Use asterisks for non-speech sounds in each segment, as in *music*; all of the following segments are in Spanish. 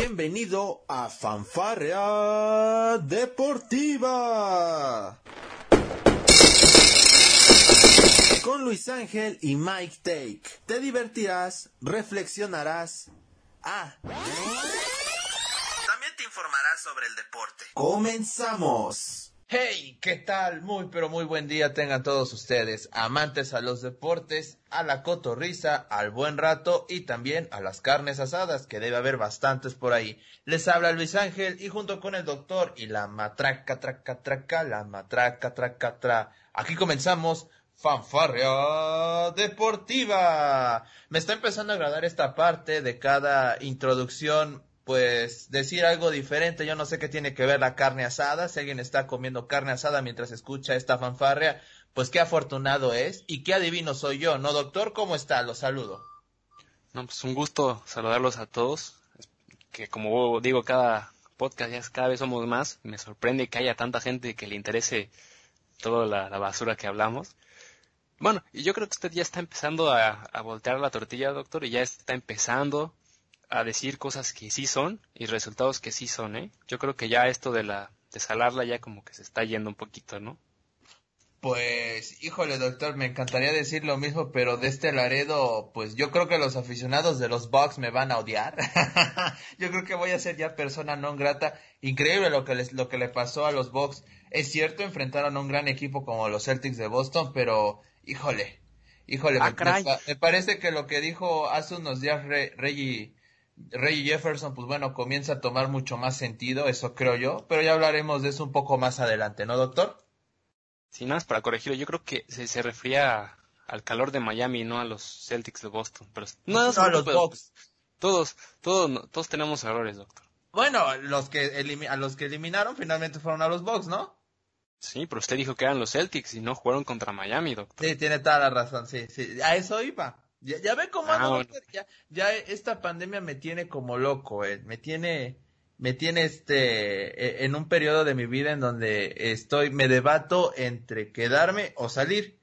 Bienvenido a Fanfarrea Deportiva. Con Luis Ángel y Mike Take. Te divertirás, reflexionarás. Ah. También te informarás sobre el deporte. Comenzamos. Hey, ¿qué tal? Muy pero muy buen día tengan todos ustedes, amantes a los deportes, a la cotorriza, al buen rato y también a las carnes asadas, que debe haber bastantes por ahí. Les habla Luis Ángel y junto con el doctor y la matraca traca traca, la matraca traca tra. Aquí comenzamos Fanfarria Deportiva. Me está empezando a agradar esta parte de cada introducción pues decir algo diferente. Yo no sé qué tiene que ver la carne asada. Si alguien está comiendo carne asada mientras escucha esta fanfarria, pues qué afortunado es y qué adivino soy yo, ¿no, doctor? ¿Cómo está? Lo saludo. No, pues un gusto saludarlos a todos. Que como digo, cada podcast ya cada vez somos más. Me sorprende que haya tanta gente que le interese toda la, basura que hablamos. Bueno, y yo creo que usted ya está empezando a, a voltear la tortilla, doctor, y ya está empezando a decir cosas que sí son y resultados que sí son, ¿eh? Yo creo que ya esto de la de salarla ya como que se está yendo un poquito, ¿no? Pues, híjole, doctor, me encantaría decir lo mismo, pero de este Laredo, pues yo creo que los aficionados de los Bucks me van a odiar. *laughs* yo creo que voy a ser ya persona no grata. Increíble lo que les, lo que le pasó a los Bucks. Es cierto, enfrentaron a un gran equipo como los Celtics de Boston, pero, híjole, híjole, ah, me, parece que lo que dijo hace unos días Reggie Ray Jefferson, pues bueno, comienza a tomar mucho más sentido, eso creo yo, pero ya hablaremos de eso un poco más adelante, ¿no, doctor? Sí, nada más para corregirlo, yo creo que se, se refería al calor de Miami, no a los Celtics de Boston. Pero no, a los Bucks. Todos, todos, todos tenemos errores, doctor. Bueno, los que a los que eliminaron finalmente fueron a los Bucks, ¿no? Sí, pero usted dijo que eran los Celtics y no jugaron contra Miami, doctor. Sí, tiene toda la razón, sí, sí. A eso iba. Ya, ya ve cómo ah, ya, ya esta pandemia me tiene como loco, eh. me tiene, me tiene este, e, en un periodo de mi vida en donde estoy, me debato entre quedarme o salir.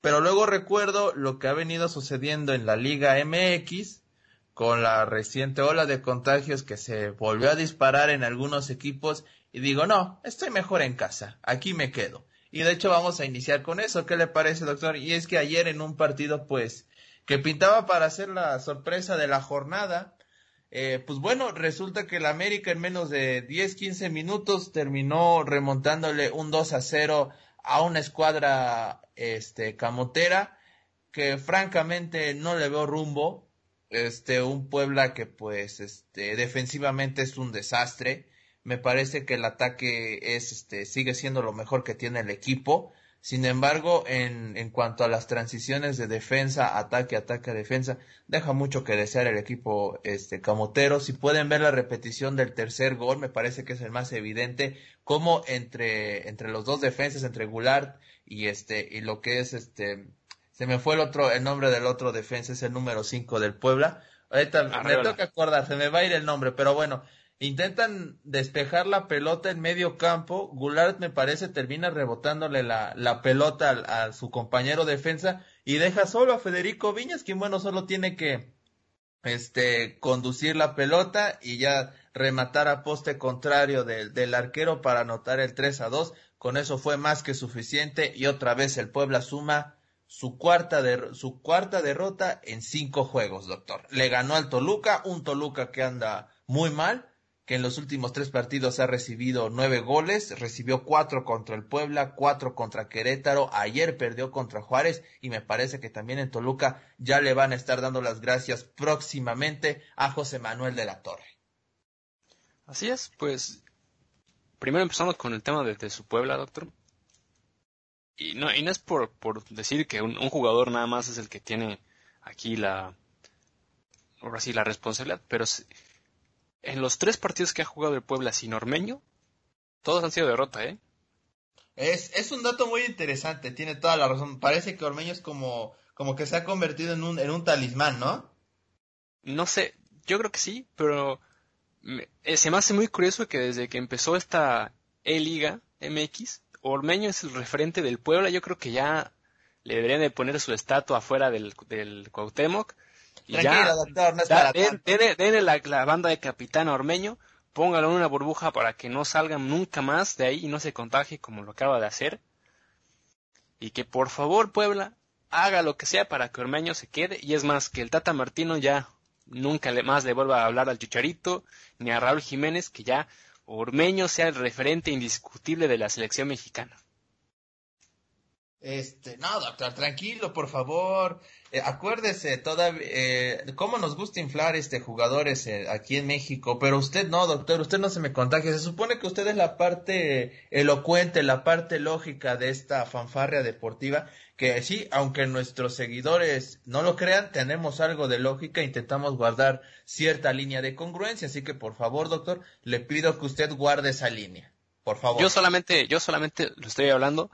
Pero luego recuerdo lo que ha venido sucediendo en la Liga MX con la reciente ola de contagios que se volvió a disparar en algunos equipos y digo, no, estoy mejor en casa, aquí me quedo. Y de hecho vamos a iniciar con eso, ¿qué le parece, doctor? Y es que ayer en un partido, pues, que pintaba para ser la sorpresa de la jornada. Eh, pues bueno, resulta que el América en menos de 10, 15 minutos terminó remontándole un 2 a 0 a una escuadra este, camotera que francamente no le veo rumbo. Este, un Puebla que pues este, defensivamente es un desastre. Me parece que el ataque es, este, sigue siendo lo mejor que tiene el equipo. Sin embargo, en, en cuanto a las transiciones de defensa, ataque, ataque, defensa, deja mucho que desear el equipo este camotero. Si pueden ver la repetición del tercer gol, me parece que es el más evidente, como entre, entre los dos defensas, entre Goulart y este, y lo que es este, se me fue el otro, el nombre del otro defensa, es el número 5 del Puebla. Ahorita me toca acordar, se me va a ir el nombre, pero bueno, intentan despejar la pelota en medio campo. Goulart me parece termina rebotándole la, la pelota a, su compañero defensa y deja solo a Federico Viñas, quien bueno solo tiene que este conducir la pelota y ya rematar a poste contrario del, del arquero para anotar el 3 a 2. Con eso fue más que suficiente y otra vez el Puebla suma su cuarta, de, su cuarta derrota en cinco juegos, doctor. Le ganó al Toluca, un Toluca que anda muy mal, que en los últimos tres partidos ha recibido nueve goles, recibió cuatro contra el Puebla, cuatro contra Querétaro, ayer perdió contra Juárez y me parece que también en Toluca ya le van a estar dando las gracias próximamente a José Manuel de la Torre. Así es, pues primero empezando con el tema de, su Puebla, doctor. Y no, y no es por, por decir que un, un, jugador nada más es el que tiene aquí la, ahora sí, la responsabilidad, pero en los tres partidos que ha jugado el Puebla sin Ormeño, todos han sido derrota, ¿eh? Es, es un dato muy interesante, tiene toda la razón. Parece que Ormeño es como, como que se ha convertido en un, en un talismán, ¿no? No sé, yo creo que sí, pero eh, se me hace muy curioso que desde que empezó esta E-Liga MX, Ormeño es el referente del Puebla. Yo creo que ya le deberían de poner su estatua afuera del, del Cuauhtémoc Tranquilo, doctor, no es para denle, la, banda de capitán Ormeño, póngalo en una burbuja para que no salgan nunca más de ahí y no se contagie como lo acaba de hacer. Y que por favor, Puebla, haga lo que sea para que Ormeño se quede. Y es más, que el Tata Martino ya nunca más le vuelva a hablar al Chicharito ni a Raúl Jiménez, que ya Ormeño sea el referente indiscutible de la selección mexicana. Este, no, doctor, tranquilo, por favor. Eh, acuérdese, todavía, eh, cómo nos gusta inflar este jugadores eh, aquí en México, pero usted no, doctor, usted no se me contagie. Se supone que usted es la parte elocuente, la parte lógica de esta fanfarria deportiva, que sí, aunque nuestros seguidores no lo crean, tenemos algo de lógica, intentamos guardar cierta línea de congruencia, así que por favor, doctor, le pido que usted guarde esa línea. Por favor. Yo solamente, yo solamente lo estoy hablando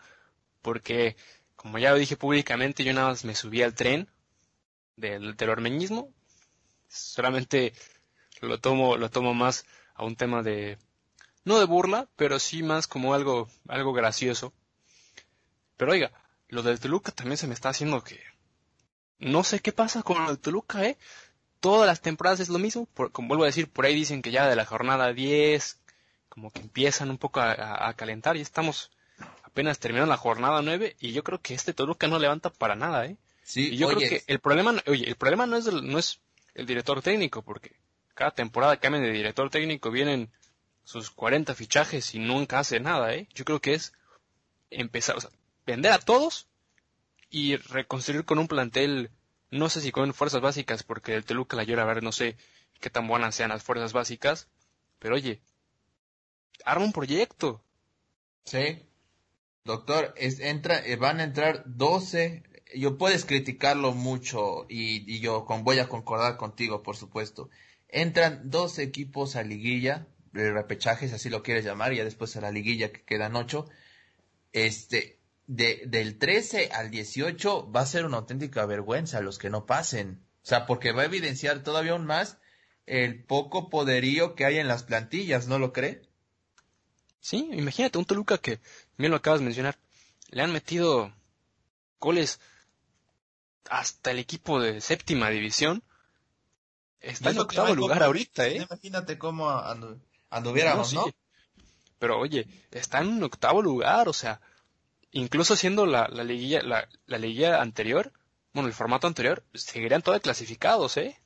porque, como ya lo dije públicamente, yo nada más me subí al tren del, ormeñismo. Solamente lo tomo, lo tomo más a un tema de, no de burla, pero sí más como algo, algo gracioso. Pero oiga, lo del Toluca también se me está haciendo que, no sé qué pasa con el Toluca, eh. Todas las temporadas es lo mismo, como vuelvo a decir, por ahí dicen que ya de la jornada 10, como que empiezan un poco a calentar y estamos apenas terminó la jornada 9 y yo creo que este Toluca no levanta para nada, ¿eh? Sí, y yo creo que el problema, oye, el problema no es, el, no es el director técnico, porque cada temporada cambian de director técnico, vienen sus 40 fichajes y nunca hace nada, ¿eh? Yo creo que es empezar, o sea, vender a todos y reconstruir con un plantel, no sé si con fuerzas básicas, porque el Toluca la llora a ver, no sé qué tan buenas sean las fuerzas básicas, pero oye, arma un proyecto. Sí, Doctor, entra, eh, van a entrar 12. Yo puedes criticarlo mucho y, yo con, voy a concordar contigo, por supuesto. Entran 12 equipos a liguilla, de repechajes, así lo quieres llamar, y ya después a la liguilla que quedan 8. Este, de, del 13 al 18 va a ser una auténtica vergüenza los que no pasen. O sea, porque va a evidenciar todavía aún más el poco poderío que hay en las plantillas, ¿no lo cree? Sí, imagínate un Toluca que, bien lo acabas de mencionar, le han metido goles hasta el equipo de séptima división. Está en octavo lugar ahorita, ¿eh? Imagínate cómo anduviéramos, ¿no? Pero oye, está en octavo lugar, o sea, incluso siendo la, la liguilla, la, la liguilla anterior, bueno, el formato anterior, seguirían todos clasificados, ¿eh?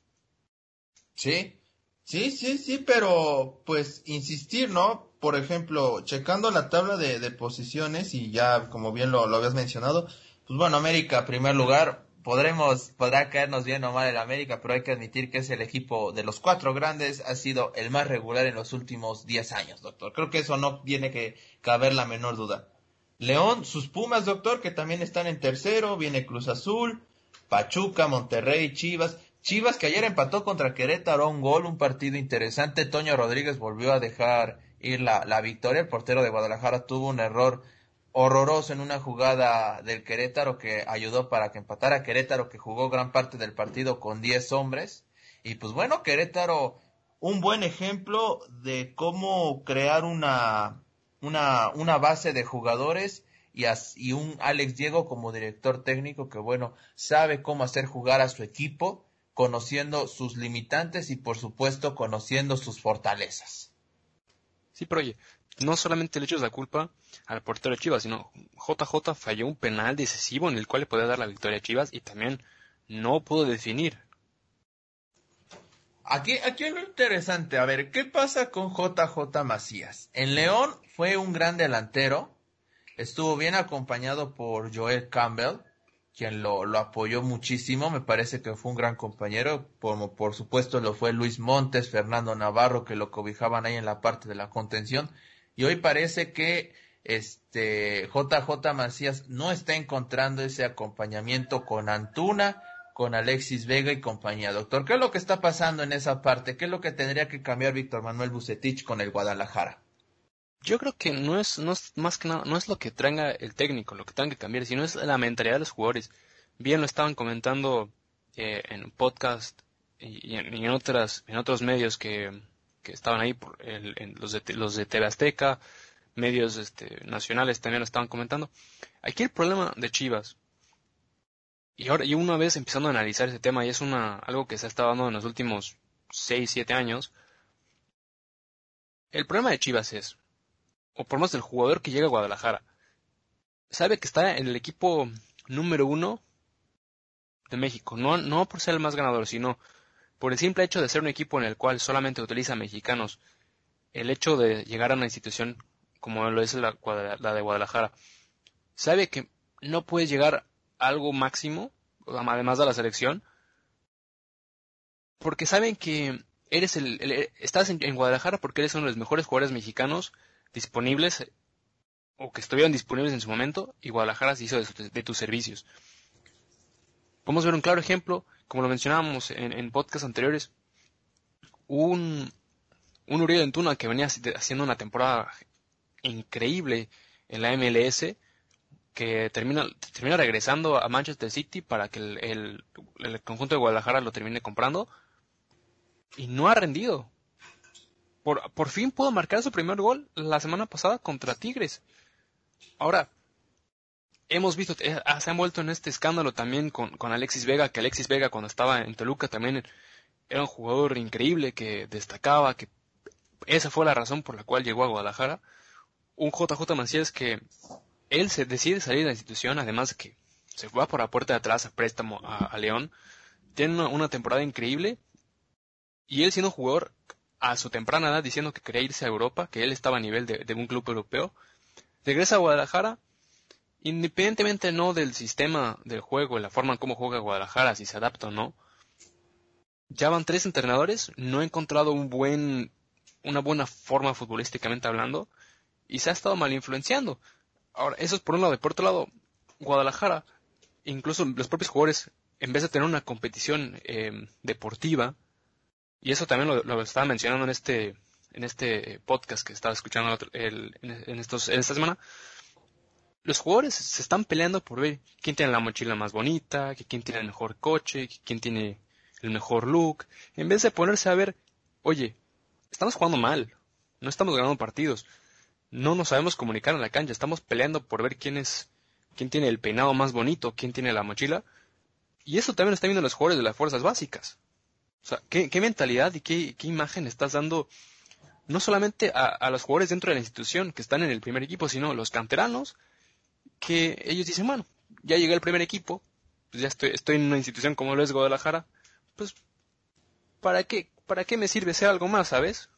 Sí, sí, sí, sí, pero pues insistir, ¿no? por ejemplo, checando la tabla de, posiciones y ya como bien lo, habías mencionado, pues bueno, América, primer lugar, podremos, podrá caernos bien o mal el América, pero hay que admitir que es el equipo de los cuatro grandes, ha sido el más regular en los últimos diez años, doctor. Creo que eso no tiene que caber la menor duda. León, sus Pumas, doctor, que también están en tercero, viene Cruz Azul, Pachuca, Monterrey, Chivas. Chivas que ayer empató contra Querétaro un gol, un partido interesante. Toño Rodríguez volvió a dejar ir la, la victoria. El portero de Guadalajara tuvo un error horroroso en una jugada del Querétaro que ayudó para que empatara Querétaro que jugó gran parte del partido con 10 hombres. Y pues bueno, Querétaro, un buen ejemplo de cómo crear una, una, una base de jugadores y, y un Alex Diego como director técnico que bueno, sabe cómo hacer jugar a su equipo, conociendo sus limitantes y por supuesto conociendo sus fortalezas. Sí, pero oye, no solamente le echas la culpa al portero de Chivas, sino JJ falló un penal decisivo en el cual le podía dar la victoria a Chivas y también no pudo definir. Aquí, aquí es lo interesante, a ver, ¿qué pasa con JJ Macías? En León fue un gran delantero, estuvo bien acompañado por Joel Campbell, quien lo, lo apoyó muchísimo, me parece que fue un gran compañero, como por supuesto lo fue Luis Montes, Fernando Navarro, que lo cobijaban ahí en la parte de la contención, y hoy parece que este JJ Macías no está encontrando ese acompañamiento con Antuna, con Alexis Vega y compañía. Doctor, ¿qué es lo que está pasando en esa parte? ¿Qué es lo que tendría que cambiar Víctor Manuel Bucetich con el Guadalajara? Yo creo que no es, no es más que nada, no es lo que traiga el técnico, lo que tengan que cambiar, sino es la mentalidad de los jugadores. Bien lo estaban comentando eh, en podcast y, en, otras, en otros medios que, que estaban ahí, por en los, de, los de TV Azteca, medios este, nacionales también lo estaban comentando. Aquí el problema de Chivas Y ahora, y una vez empezando a analizar ese tema, y es una, algo que se ha estado dando en los últimos 6, 7 años, el problema de Chivas es, o por más del jugador que llega a Guadalajara, sabe que está en el equipo número uno de México, no, no por ser el más ganador, sino por el simple hecho de ser un equipo en el cual solamente utiliza mexicanos, el hecho de llegar a una institución como lo es la, de Guadalajara, sabe que no puedes llegar a algo máximo, además de la selección, porque saben que eres el, estás en, Guadalajara porque eres uno de los mejores jugadores mexicanos disponibles o que estuvieron disponibles en su momento y Guadalajara se hizo de, tus servicios. Podemos ver un claro ejemplo, como lo mencionábamos en, en podcasts anteriores, un, un Uriel Antuna que venía haciendo una temporada increíble en la MLS, que termina, termina regresando a Manchester City para que el, el conjunto de Guadalajara lo termine comprando y no ha rendido. Por, por fin pudo marcar su primer gol la semana pasada contra Tigres. Ahora, hemos visto, eh, ah, se han vuelto en este escándalo también con, con, Alexis Vega, que Alexis Vega cuando estaba en Toluca también era un jugador increíble que destacaba, que esa fue la razón por la cual llegó a Guadalajara. Un JJ Mancías que él se decide salir de la institución, además de que se va por la puerta de atrás a préstamo a, León. Tiene una, temporada increíble y él siendo un jugador a su temprana edad diciendo que quería irse a Europa, que él estaba a nivel de, un club europeo, regresa a Guadalajara, independientemente no del sistema del juego, la forma en cómo juega Guadalajara, si se adapta o no, ya van tres entrenadores, no he encontrado un buen, una buena forma futbolísticamente hablando, y se ha estado mal influenciando. Ahora, eso es por un lado, y por otro lado, Guadalajara, incluso los propios jugadores, en vez de tener una competición eh, deportiva, y eso también lo, estaba mencionando en este, en este podcast que estaba escuchando en, estos, esta semana. Los jugadores se están peleando por ver quién tiene la mochila más bonita, quién tiene el mejor coche, quién tiene el mejor look, en vez de ponerse a ver, oye, estamos jugando mal, no estamos ganando partidos, no nos sabemos comunicar en la cancha, estamos peleando por ver quién es, quién tiene el peinado más bonito, quién tiene la mochila, y eso también lo están viendo los jugadores de las fuerzas básicas. ¿Qué, mentalidad y qué, imagen estás dando no solamente a, los jugadores dentro de la institución que están en el primer equipo, sino los canteranos, que ellos dicen, bueno, ya llegué al primer equipo, pues ya estoy, estoy en una institución como lo es Guadalajara, pues, ¿para qué, para qué me sirve ser algo más, sabes?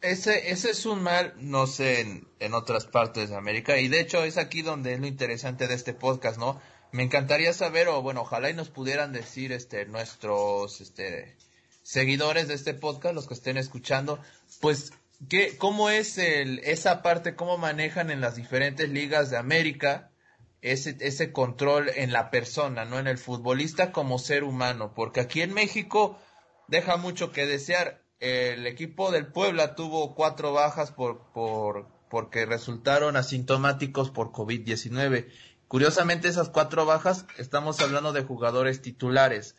Ese, ese es un mal, no sé, en, en otras partes de América, y de hecho es aquí donde es lo interesante de este podcast, ¿no? Me encantaría saber, o bueno, ojalá y nos pudieran decir este nuestros este seguidores de este podcast, los que estén escuchando, pues qué cómo es el esa parte cómo manejan en las diferentes ligas de América ese ese control en la persona, no en el futbolista como ser humano, porque aquí en México deja mucho que desear. El equipo del Puebla tuvo cuatro bajas por por porque resultaron asintomáticos por COVID-19 Curiosamente, esas cuatro bajas, estamos hablando de jugadores titulares.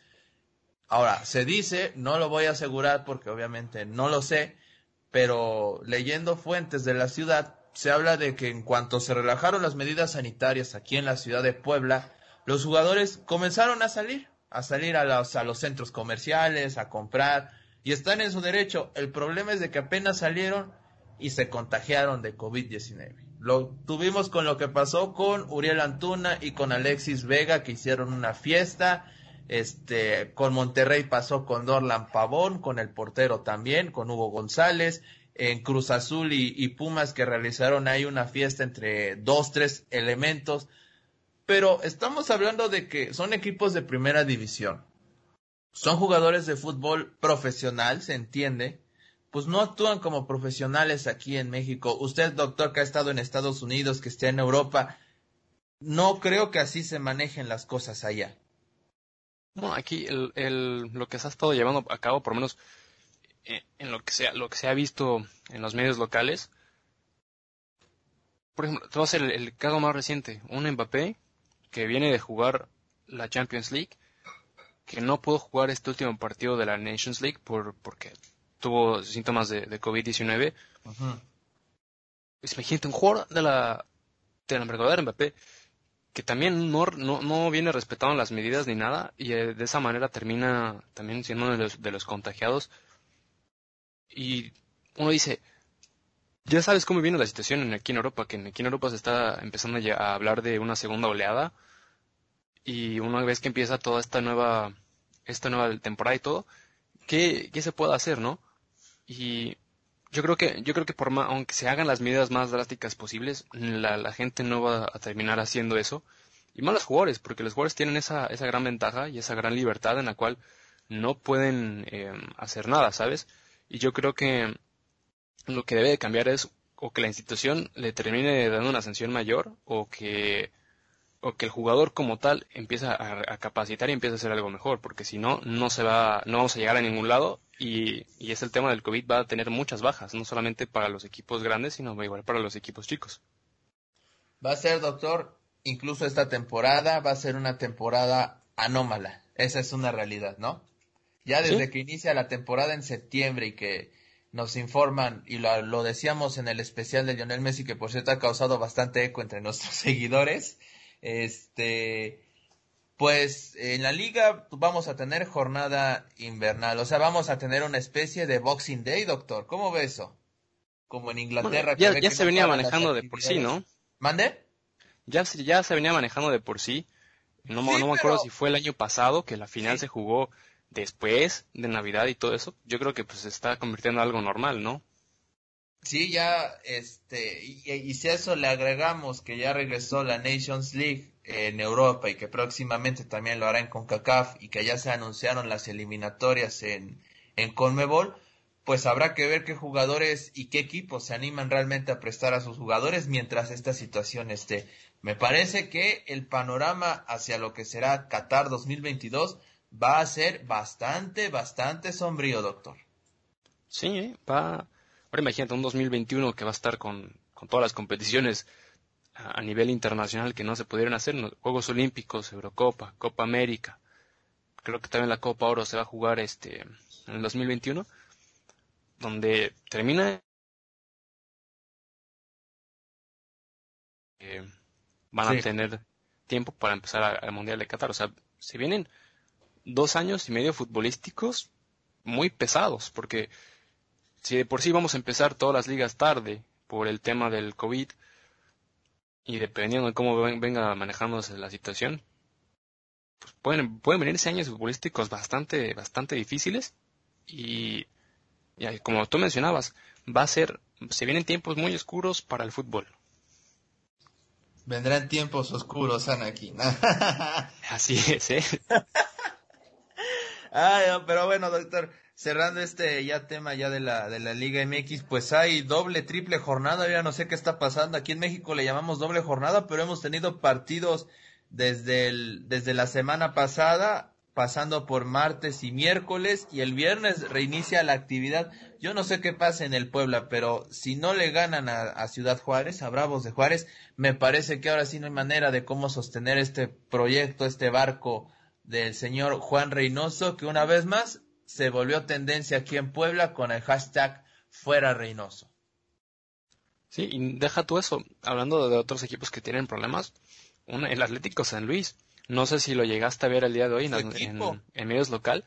Ahora, se dice, no lo voy a asegurar porque obviamente no lo sé, pero leyendo fuentes de la ciudad, se habla de que en cuanto se relajaron las medidas sanitarias aquí en la ciudad de Puebla, los jugadores comenzaron a salir, a salir a los, centros comerciales, a comprar, y están en su derecho. El problema es de que apenas salieron y se contagiaron de COVID-19. Lo tuvimos con lo que pasó con Uriel Antuna y con Alexis Vega que hicieron una fiesta. Este, con Monterrey pasó con Dorlan Pavón, con el portero también, con Hugo González, en Cruz Azul y, Pumas que realizaron ahí una fiesta entre dos, tres elementos. Pero estamos hablando de que son equipos de primera división. Son jugadores de fútbol profesional, se entiende, pues no actúan como profesionales aquí en México. Usted, doctor, que ha estado en Estados Unidos, que está en Europa, no creo que así se manejen las cosas allá. No, aquí el, lo que se ha estado llevando a cabo, por lo menos eh, en lo que, se, lo que se ha visto en los medios locales, por ejemplo, te voy a hacer el, caso más reciente, un Mbappé que viene de jugar la Champions League, que no pudo jugar este último partido de la Nations League por, porque tuvo síntomas de, COVID-19. Imagínate un jugador de la, de la Mbappé que también no, no, viene respetando las medidas ni nada y eh, de esa manera termina también siendo uno de los, de los contagiados. Y uno dice, ya sabes cómo viene la situación aquí en Europa, que aquí en Europa se está empezando a hablar de una segunda oleada y una vez que empieza toda esta nueva, esta nueva temporada y todo, ¿qué, qué se puede hacer, no? Y yo creo que, yo creo que por más, aunque se hagan las medidas más drásticas posibles, la, la, gente no va a terminar haciendo eso. Y más los jugadores, porque los jugadores tienen esa, esa gran ventaja y esa gran libertad en la cual no pueden eh, hacer nada, ¿sabes? Y yo creo que lo que debe de cambiar es o que la institución le termine dando una sanción mayor o que o que el jugador como tal empieza a, capacitar y empieza a hacer algo mejor, porque si no, no se va, no vamos a llegar a ningún lado y, y es el tema del COVID va a tener muchas bajas, no solamente para los equipos grandes, sino igual para los equipos chicos. Va a ser, doctor, incluso esta temporada va a ser una temporada anómala. Esa es una realidad, ¿no? Ya desde que inicia la temporada en septiembre y que nos informan, y lo, lo, decíamos en el especial de Lionel Messi, que por cierto ha causado bastante eco entre nuestros *laughs* seguidores, este, pues en la liga vamos a tener jornada invernal, o sea, vamos a tener una especie de Boxing Day, doctor. ¿Cómo ve eso? Como en Inglaterra. ya, ya se venía manejando de por sí, ¿no? ¿Mande? Ya, ya se venía manejando de por sí. No, no me acuerdo si fue el año pasado que la final se jugó después de Navidad y todo eso. Yo creo que pues se está convirtiendo en algo normal, ¿no? Sí, ya, este, y, si a eso le agregamos que ya regresó la Nations League en Europa y que próximamente también lo hará en CONCACAF y que ya se anunciaron las eliminatorias en, en CONMEBOL, pues habrá que ver qué jugadores y qué equipos se animan realmente a prestar a sus jugadores mientras esta situación esté. Me parece que el panorama hacia lo que será Qatar 2022 va a ser bastante, bastante sombrío, doctor. Sí, va, Ahora imagínate un 2021 que va a estar con, todas las competiciones a, nivel internacional que no se pudieron hacer, Juegos Olímpicos, Eurocopa, Copa América. Creo que también la Copa Oro se va a jugar este en el 2021, donde termina eh, van a tener tiempo para empezar al Mundial de Qatar. O sea, se vienen dos años y medio futbolísticos muy pesados, porque si de por sí vamos a empezar todas las ligas tarde por el tema del COVID y dependiendo de cómo venga manejándose la situación, pues pueden, pueden venirse años futbolísticos bastante, bastante difíciles y, y como tú mencionabas, va a ser, se vienen tiempos muy oscuros para el fútbol. Vendrán tiempos oscuros, Anakin. *laughs* Así es, ¿eh? *laughs* Ay, pero bueno, doctor, cerrando este ya tema ya de la, de la Liga MX, pues hay doble, triple jornada, ya no sé qué está pasando, aquí en México le llamamos doble jornada, pero hemos tenido partidos desde el, desde la semana pasada, pasando por martes y miércoles, y el viernes reinicia la actividad. Yo no sé qué pasa en el Puebla, pero si no le ganan a, a Ciudad Juárez, a Bravos de Juárez, me parece que ahora sí no hay manera de cómo sostener este proyecto, este barco del señor Juan Reynoso, que una vez más se volvió tendencia aquí en Puebla con el hashtag fuera Reynoso. Sí, y deja tú eso, hablando de otros equipos que tienen problemas, el Atlético San Luis, no sé si lo llegaste a ver el día de hoy en, medios local,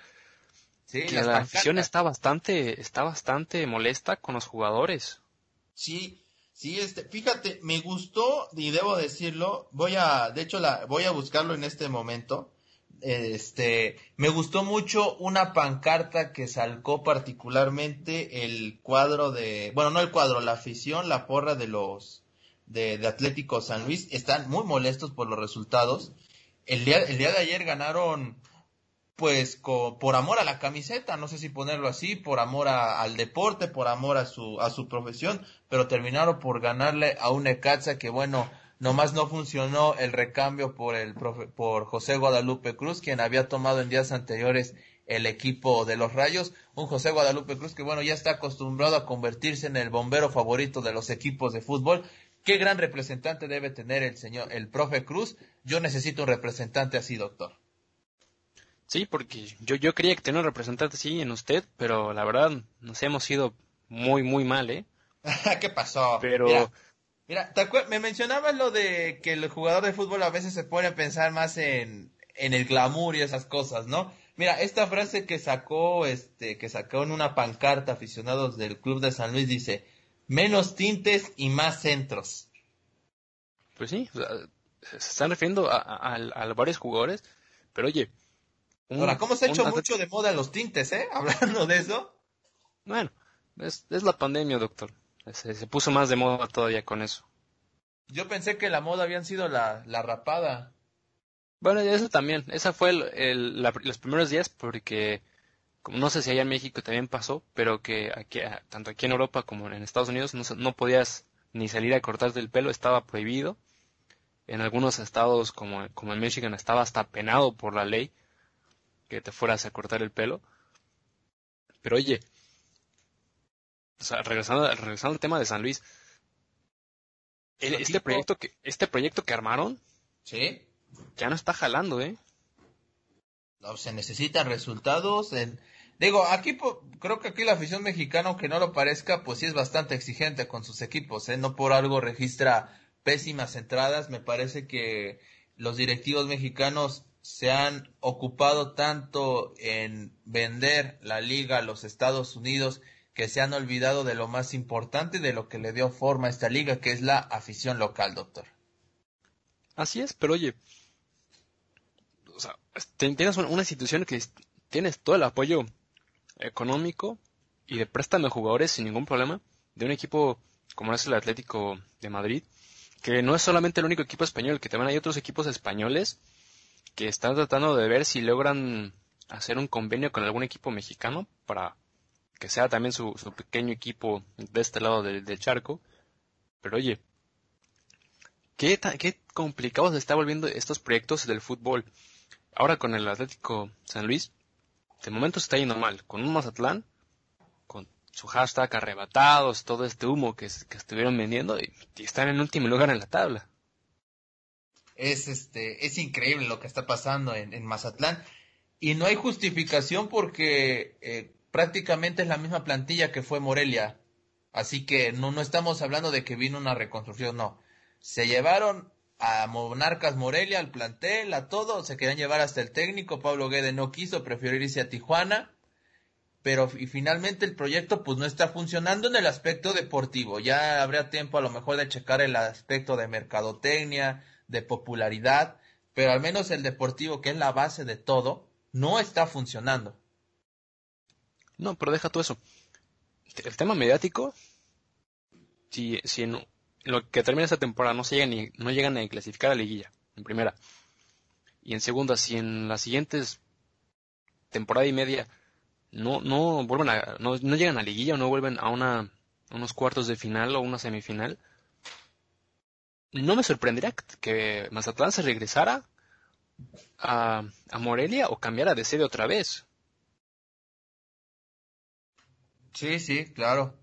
sí, que la afición está bastante, está bastante molesta con los jugadores. Sí, sí, este, fíjate, me gustó y debo decirlo, voy a, de hecho la, voy a buscarlo en este momento, este, me gustó mucho una pancarta que salcó particularmente el cuadro de, bueno, no el cuadro, la afición, la porra de los de, de Atlético San Luis, están muy molestos por los resultados. El día, el día de ayer ganaron, pues, por amor a la camiseta, no sé si ponerlo así, por amor al deporte, por amor a su, a su profesión, pero terminaron por ganarle a un Necaxa que, bueno, Nomás no funcionó el recambio por, el por José Guadalupe Cruz, quien había tomado en días anteriores el equipo de los Rayos. Un José Guadalupe Cruz que, bueno, ya está acostumbrado a convertirse en el bombero favorito de los equipos de fútbol. Qué gran representante debe tener el señor, el profe Cruz. Yo necesito un representante así, doctor. Sí, porque yo, yo creía que tenía un representante así en usted, pero la verdad nos hemos ido muy, muy mal, ¿eh? *laughs* ¿Qué pasó? Pero Mira, me mencionabas lo de que el jugador de fútbol a veces se pone a pensar más en, en el glamour y esas cosas, ¿no? Mira, esta frase que sacó, este, que sacó en una pancarta aficionados del Club de San Luis dice, menos tintes y más centros. Pues sí, se están refiriendo a, varios jugadores, pero oye. Ahora, ¿cómo se ha hecho mucho de moda los tintes, eh? *laughs* Hablando de eso. Bueno, es, es la pandemia, doctor. Se, se, puso más de moda todavía con eso. Yo pensé que la moda habían sido la, la rapada. Bueno, eso también. Esa fue el, los primeros días porque, como no sé si allá en México también pasó, pero que aquí, tanto aquí en Europa como en Estados Unidos no, no podías ni salir a cortarte el pelo, estaba prohibido. En algunos estados, como, como en Michigan, estaba hasta penado por la ley que te fueras a cortar el pelo. Pero oye, o sea, regresando, regresando al tema de San Luis, este proyecto que, este proyecto que armaron, ¿Sí? ya no está jalando, ¿eh? No, se necesitan resultados. En... Digo, aquí creo que aquí la afición mexicana, aunque no lo parezca, pues sí es bastante exigente con sus equipos, ¿eh? No por algo registra pésimas entradas. Me parece que los directivos mexicanos se han ocupado tanto en vender la liga a los Estados Unidos que se han olvidado de lo más importante, de lo que le dio forma a esta liga, que es la afición local, doctor. Así es, pero oye, o sea, tienes una institución que tienes todo el apoyo económico y de préstamo de jugadores sin ningún problema de un equipo como es el Atlético de Madrid, que no es solamente el único equipo español, que también hay otros equipos españoles que están tratando de ver si logran hacer un convenio con algún equipo mexicano para que sea también su, pequeño equipo de este lado del charco. Pero oye, qué, qué complicados se están volviendo estos proyectos del fútbol. Ahora con el Atlético San Luis, de momento está yendo mal. Con un Mazatlán, con su hashtag arrebatados, todo este humo que, estuvieron vendiendo, y, están en último lugar en la tabla. Es, este, es increíble lo que está pasando en, Mazatlán. Y no hay justificación porque eh, prácticamente es la misma plantilla que fue Morelia. Así que no, no estamos hablando de que vino una reconstrucción, no. Se llevaron a Monarcas Morelia, al plantel, a todo, se querían llevar hasta el técnico, Pablo Guede no quiso, prefirió irse a Tijuana, pero y finalmente el proyecto pues no está funcionando en el aspecto deportivo, ya habría tiempo a lo mejor de checar el aspecto de mercadotecnia, de popularidad, pero al menos el deportivo, que es la base de todo, no está funcionando. No, pero deja todo eso. El tema mediático, si, si en lo que termina esta temporada no llegan ni, no llegan a clasificar a la liguilla, en primera. Y en segunda, si en las siguientes temporada y media no, no vuelven a, no, llegan a liguilla o no vuelven a una, unos cuartos de final o una semifinal, no me sorprendería que Mazatlán se regresara a, a Morelia o cambiara de sede otra vez. Sí, sí, claro.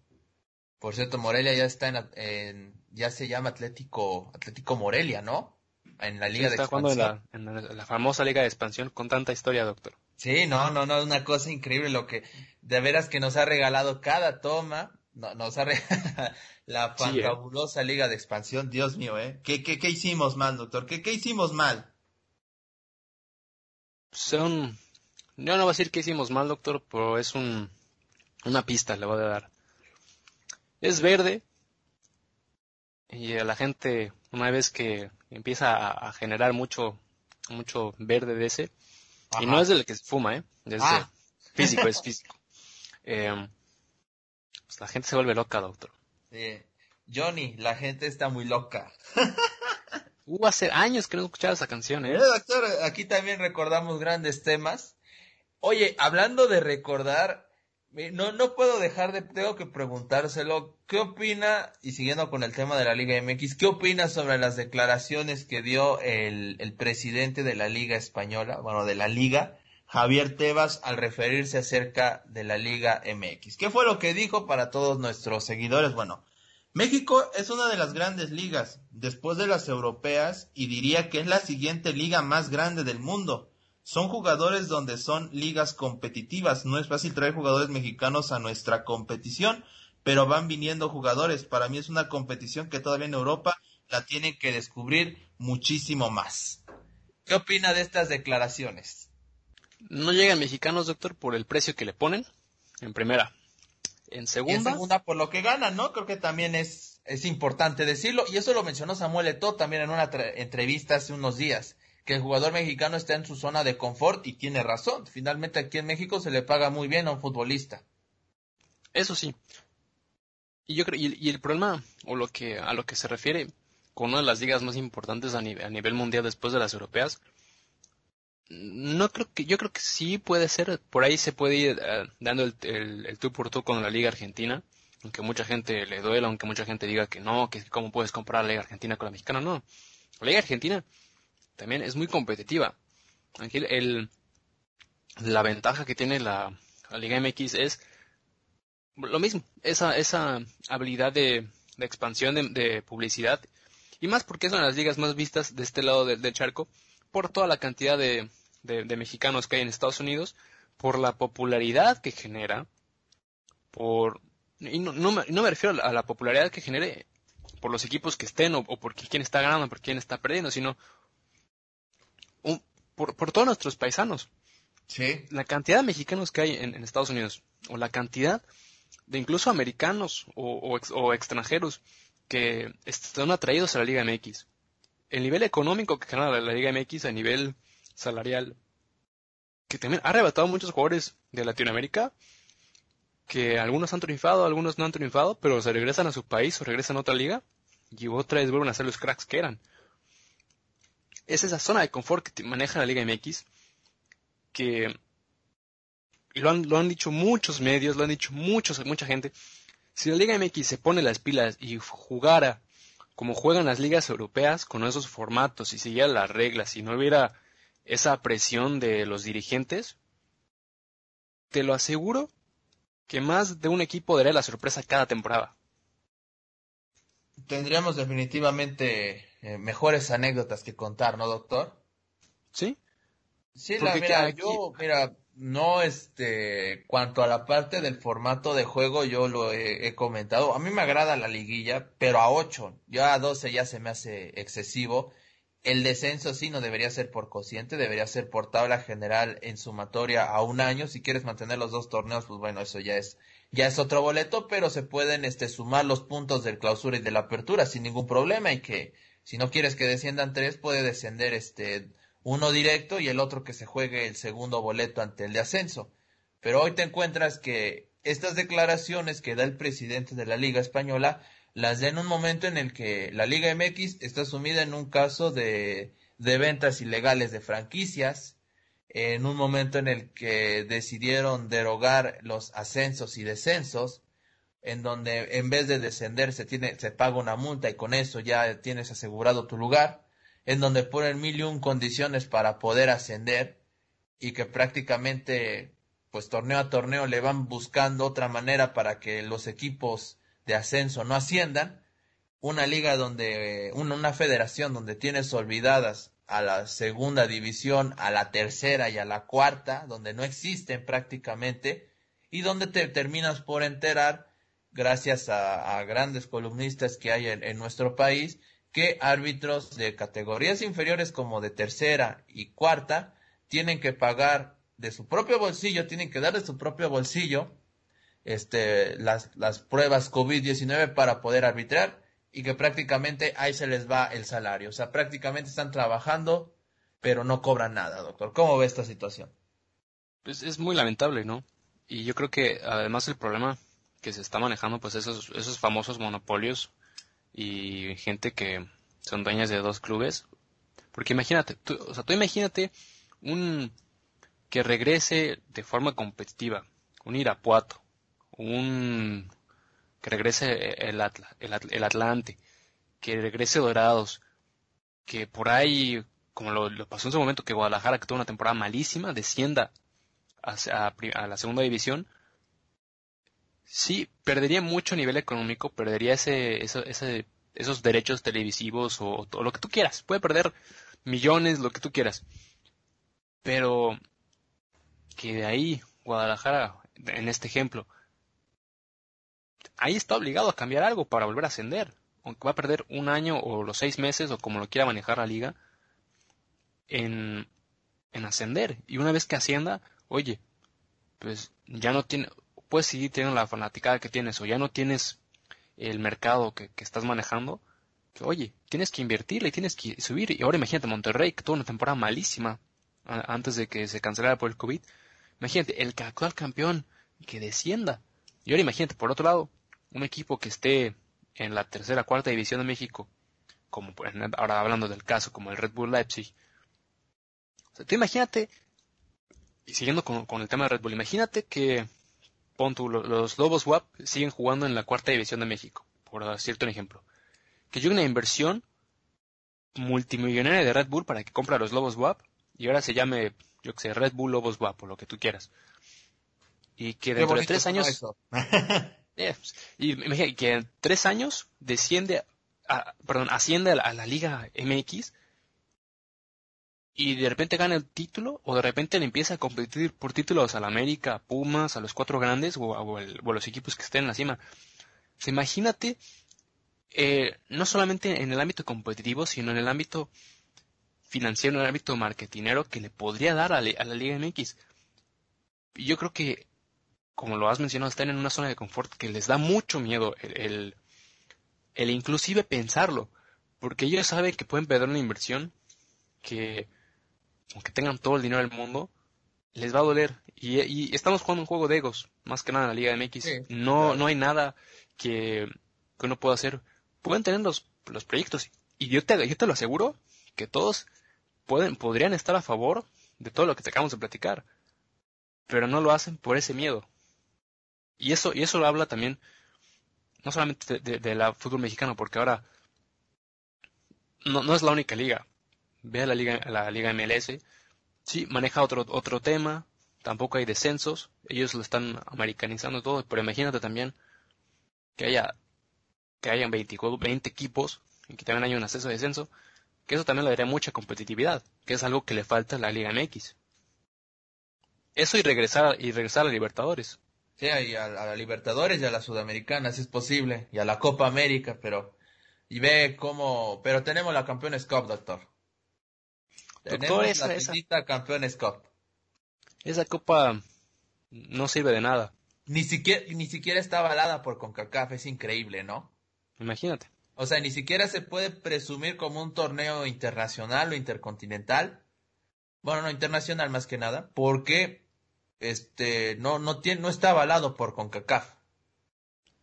Por cierto, Morelia ya está en, ya se llama Atlético Atlético Morelia, ¿no? En la liga de expansión. en, la, famosa liga de expansión con tanta historia, doctor. Sí, no, no, no, una cosa increíble lo que de veras que nos ha regalado cada toma, no, nos ha regalado *laughs* la ¿eh? fabulosa liga de expansión, Dios mío, ¿eh? ¿Qué, qué, qué hicimos mal, doctor? ¿Qué, qué hicimos mal? Son, yo no voy a decir qué hicimos mal, doctor, pero es un, una pista le voy a dar. Es verde, y a la gente, una vez que empieza a, generar mucho, mucho verde de ese, y no es del que se fuma, ¿eh? Es ah. *laughs* físico, es físico. *laughs* Em, pues la gente se vuelve loca, doctor. Sí. Johnny, la gente está muy loca. Hubo *laughs* hace años que no escuchaba esa canción, ¿eh? ¿eh? doctor, aquí también recordamos grandes temas. Oye, hablando de recordar, no, no puedo dejar de, tengo que preguntárselo, ¿qué opina, y siguiendo con el tema de la Liga MX, qué opina sobre las declaraciones que dio el, el presidente de la Liga Española, bueno, de la Liga, Javier Tebas, al referirse acerca de la Liga MX? ¿Qué fue lo que dijo para todos nuestros seguidores? Bueno, México es una de las grandes ligas, después de las europeas, y diría que es la siguiente liga más grande del mundo son jugadores donde son ligas competitivas. No es fácil traer jugadores mexicanos a nuestra competición, pero van viniendo jugadores. Para mí es una competición que todavía en Europa la tienen que descubrir muchísimo más. ¿Qué opina de estas declaraciones? No llegan mexicanos, doctor, por el precio que le ponen, en primera. En segunda. en segunda, por lo que ganan, ¿no? Creo que también es, es importante decirlo. Y eso lo mencionó Samuel Eto'o también en una entrevista hace unos días. Que el jugador mexicano está en su zona de confort y tiene razón. Finalmente aquí en México se le paga muy bien a un futbolista. Eso sí. Y yo creo, y, el problema, o lo que, a lo que se refiere con una de las ligas más importantes a, nivel, mundial después de las europeas, no creo que, yo creo que sí puede ser, por ahí se puede ir eh, dando el, el, tú por tú con la liga argentina, aunque mucha gente le duela, aunque mucha gente diga que no, que cómo puedes comparar la liga argentina con la mexicana, no. La liga argentina también es muy competitiva. El, la ventaja que tiene la, la Liga MX es lo mismo, esa, esa habilidad de, de expansión de, publicidad. Y más porque es una de las ligas más vistas de este lado del charco por toda la cantidad de, de, mexicanos que hay en Estados Unidos, por la popularidad que genera, por... Y no, no, me, no me refiero a la popularidad que genere por los equipos que estén o, por quién está ganando, por quién está perdiendo, sino por, por todos nuestros paisanos. Sí. La cantidad de mexicanos que hay en, en Estados Unidos, o la cantidad de incluso americanos o, o, extranjeros que están atraídos a la Liga MX. El nivel económico que genera la Liga MX a nivel salarial, que también ha arrebatado muchos jugadores de Latinoamérica, que algunos han triunfado, algunos no han triunfado, pero se regresan a su país o regresan a otra liga y otra vez vuelven a ser los cracks que eran. Es esa zona de confort que maneja la Liga MX que lo han, lo han dicho muchos medios, lo han dicho muchos, mucha gente, si la Liga MX se pone las pilas y jugara como juegan las ligas europeas, con esos formatos, y siguiera las reglas, y no hubiera esa presión de los dirigentes, te lo aseguro que más de un equipo daría la sorpresa cada temporada. Tendríamos definitivamente eh, mejores anécdotas que contar, ¿no, doctor? Sí. Sí, la, mira, yo, mira, no, este, cuanto a la parte del formato de juego, yo lo he, comentado. A mí me agrada la liguilla, pero a 8, ya a 12 ya se me hace excesivo. El descenso sí no debería ser por cociente, debería ser por tabla general en sumatoria a un año. Si quieres mantener los dos torneos, pues bueno, eso ya es, ya es otro boleto, pero se pueden, este, sumar los puntos del clausura y de la apertura sin ningún problema y que, si no quieres que desciendan tres, puede descender, este, uno directo y el otro que se juegue el segundo boleto ante el de ascenso. Pero hoy te encuentras que estas declaraciones que da el presidente de la Liga Española las da en un momento en el que la Liga MX está sumida en un caso de, de ventas ilegales de franquicias, en un momento en el que decidieron derogar los ascensos y descensos, en donde en vez de descender se tiene, se paga una multa y con eso ya tienes asegurado tu lugar en donde ponen mil y un condiciones para poder ascender y que prácticamente pues torneo a torneo le van buscando otra manera para que los equipos de ascenso no asciendan, una liga donde, una, una federación donde tienes olvidadas a la segunda división, a la tercera y a la cuarta, donde no existen prácticamente, y donde te terminas por enterar, gracias a, grandes columnistas que hay en nuestro país, que árbitros de categorías inferiores como de tercera y cuarta tienen que pagar de su propio bolsillo, tienen que dar de su propio bolsillo este, las, las pruebas COVID-19 para poder arbitrar y que prácticamente ahí se les va el salario. O sea, prácticamente están trabajando, pero no cobran nada, doctor. ¿Cómo ve esta situación? Pues es muy lamentable, ¿no? Y yo creo que además el problema que se está manejando, pues esos, esos famosos monopolios y gente que son dueñas de dos clubes. Porque imagínate, tú, o sea, tú imagínate un que regrese de forma competitiva, un Irapuato, un que regrese el, el, Atlante, que regrese Dorados, que por ahí, como lo, pasó en su momento, que Guadalajara, que tuvo una temporada malísima, descienda a, a, la segunda división, sí, perdería mucho nivel económico, perdería ese, ese, esos derechos televisivos o, lo que tú quieras. Puede perder millones, lo que tú quieras. Pero que de ahí Guadalajara, en este ejemplo, ahí está obligado a cambiar algo para volver a ascender. Aunque va a perder un año o los seis meses o como lo quiera manejar la liga en, en ascender. Y una vez que ascienda, oye, pues ya no tiene, puedes seguir teniendo la fanaticada que tienes o ya no tienes el mercado que, estás manejando. Oye, tienes que invertirle y tienes que subir. Y ahora imagínate Monterrey, que tuvo una temporada malísima antes de que se cancelara por el COVID. Imagínate, el actual campeón que descienda. Y ahora imagínate, por otro lado, un equipo que esté en la tercera, cuarta división de México, como ahora hablando del caso, como el Red Bull Leipzig. O sea, tú imagínate, y siguiendo con, el tema de Red Bull, imagínate que pon los Lobos WAP siguen jugando en la cuarta división de México, por decirte un ejemplo. Que llegue una inversión multimillonaria de Red Bull para que compre a los Lobos WAP y ahora se llame, yo que sé, Red Bull Lobos WAP o lo que tú quieras. Y que dentro de tres años... *laughs* Eh, y imagínate que en tres años desciende, perdón, asciende a la, Liga MX y de repente gana el título o de repente le empieza a competir por títulos a la América, Pumas, a los cuatro grandes o, a los equipos que estén en la cima. imagínate, eh, no solamente en el ámbito competitivo, sino en el ámbito financiero, en el ámbito marketinero que le podría dar a, la Liga MX. Yo creo que como lo has mencionado, están en una zona de confort que les da mucho miedo el, el, inclusive pensarlo, porque ellos saben que pueden perder una inversión que, aunque tengan todo el dinero del mundo, les va a doler. Y, estamos jugando un juego de egos, más que nada en la Liga MX. no, no hay nada que, que uno pueda hacer. Pueden tener los, los proyectos, y yo te, yo te lo aseguro, que todos pueden, podrían estar a favor de todo lo que te acabamos de platicar, pero no lo hacen por ese miedo. Y eso, y eso lo habla también, no solamente de, la fútbol mexicano, porque ahora no, no, es la única liga. Ve a la liga, la liga MLS, sí, maneja otro, otro tema, tampoco hay descensos, ellos lo están americanizando todo, pero imagínate también que haya, que hayan 20, 20 equipos y que también haya un acceso de descenso, que eso también le daría mucha competitividad, que es algo que le falta a la Liga MX. Eso y regresar, y regresar a Libertadores. Sí, y a, la Libertadores y a la Sudamericana, si es posible, y a la Copa América, pero y ve cómo, pero tenemos la Campeones Cup, doctor. Tenemos esa, la esa. Campeones Cup. Esa copa no sirve de nada. Ni siquiera, ni siquiera está avalada por CONCACAF, es increíble, ¿no? Imagínate. O sea, ni siquiera se puede presumir como un torneo internacional o intercontinental. Bueno, no internacional más que nada, porque este no no tiene no está avalado por CONCACAF.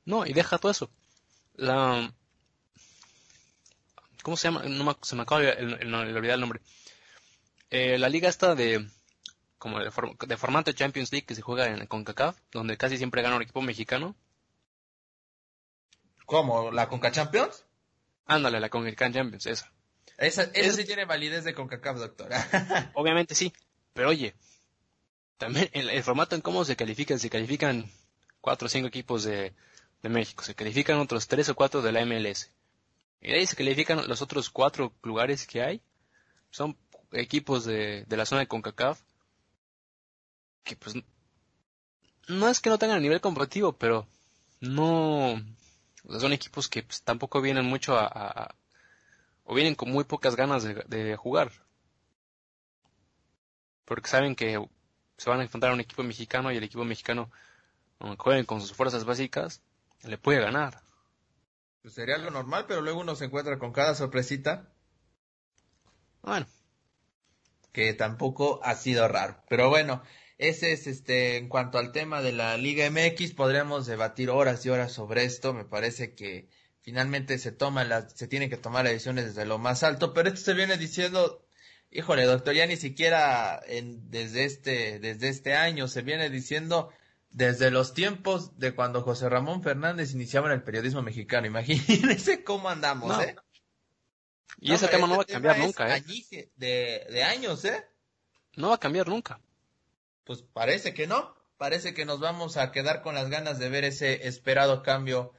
No, y deja todo eso. La ¿Cómo se llama? No se me acaba de el, olvidar el nombre. Eh, la liga esta de como de, formato Champions League que se juega en CONCACAF, donde casi siempre gana un equipo mexicano. ¿Cómo? ¿La CONCA Champions? Ándale, la CONCACAF Champions, esa. Esa, esa sí tiene validez de CONCACAF, doctora. *laughs* Obviamente sí, pero oye, también el, formato en cómo se califican, se califican cuatro o cinco equipos de, México, se califican otros tres o cuatro de la MLS. Y de ahí se califican los otros cuatro lugares que hay. Son equipos de, de la zona de CONCACAF que pues no es que no tengan nivel competitivo, pero no son equipos que pues, tampoco vienen mucho a, o vienen con muy pocas ganas de, de jugar porque saben que se van a enfrentar a un equipo mexicano y el equipo mexicano, aunque jueguen con sus fuerzas básicas, le puede ganar. Pues sería lo normal, pero luego uno se encuentra con cada sorpresita. Bueno. Que tampoco ha sido raro. Pero bueno, ese es este, en cuanto al tema de la Liga MX, podríamos debatir horas y horas sobre esto. Me parece que finalmente se toma la, se tienen que tomar decisiones desde lo más alto, pero esto se viene diciendo Híjole, doctor, ya ni siquiera en, desde este, desde este año se viene diciendo desde los tiempos de cuando José Ramón Fernández iniciaba en el periodismo mexicano. *laughs* Imagínense cómo andamos, ¿eh? Y ese tema no va a cambiar nunca, ¿eh? De, de años, ¿eh? No va a cambiar nunca. Pues parece que no. Parece que nos vamos a quedar con las ganas de ver ese esperado cambio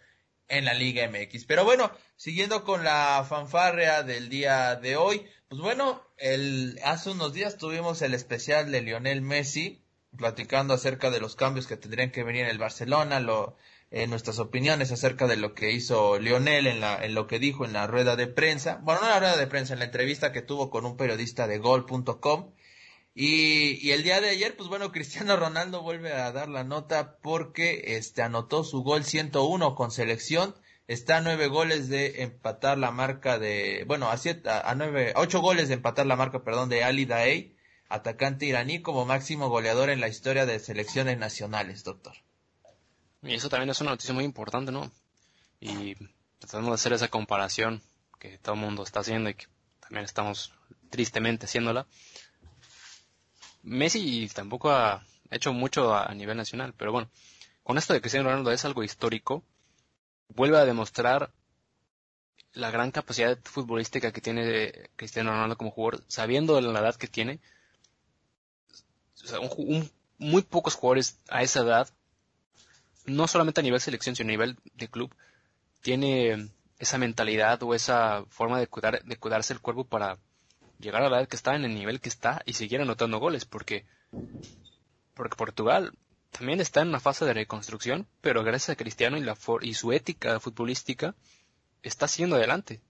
en la Liga MX. Pero bueno, siguiendo con la fanfarrea del día de hoy, pues bueno, el, hace unos días tuvimos el especial de Lionel Messi platicando acerca de los cambios que tendrían que venir en el Barcelona, lo, eh, nuestras opiniones acerca de lo que hizo Lionel en, la, en lo que dijo en la rueda de prensa, bueno, no en la rueda de prensa, en la entrevista que tuvo con un periodista de gol.com. Y, y el día de ayer, pues bueno, *laughs* Cristiano Ronaldo vuelve a dar la nota porque este, anotó su gol 101 con selección está a nueve goles de empatar la marca de, bueno, a siete, a, nueve, ocho goles de empatar la marca, perdón, de Ali Daei, atacante iraní como máximo goleador en la historia de selecciones nacionales, doctor. Y eso también es una noticia muy importante, ¿no? Y tratando de hacer esa comparación que todo el mundo está haciendo y que también estamos tristemente haciéndola. Messi tampoco ha hecho mucho a nivel nacional, pero bueno, con esto de Cristiano Ronaldo es algo histórico vuelve a demostrar la gran capacidad futbolística que tiene Cristiano Ronaldo como jugador, sabiendo la edad que tiene. muy pocos jugadores a esa edad, no solamente a nivel selección, sino a nivel de club, tiene esa mentalidad o esa forma de, cuidar, de cuidarse el cuerpo para llegar a la edad que está, en el nivel que está y seguir anotando goles, porque, porque Portugal también está en una fase de reconstrucción, pero gracias a Cristiano y, la y su ética futbolística, está siguiendo adelante.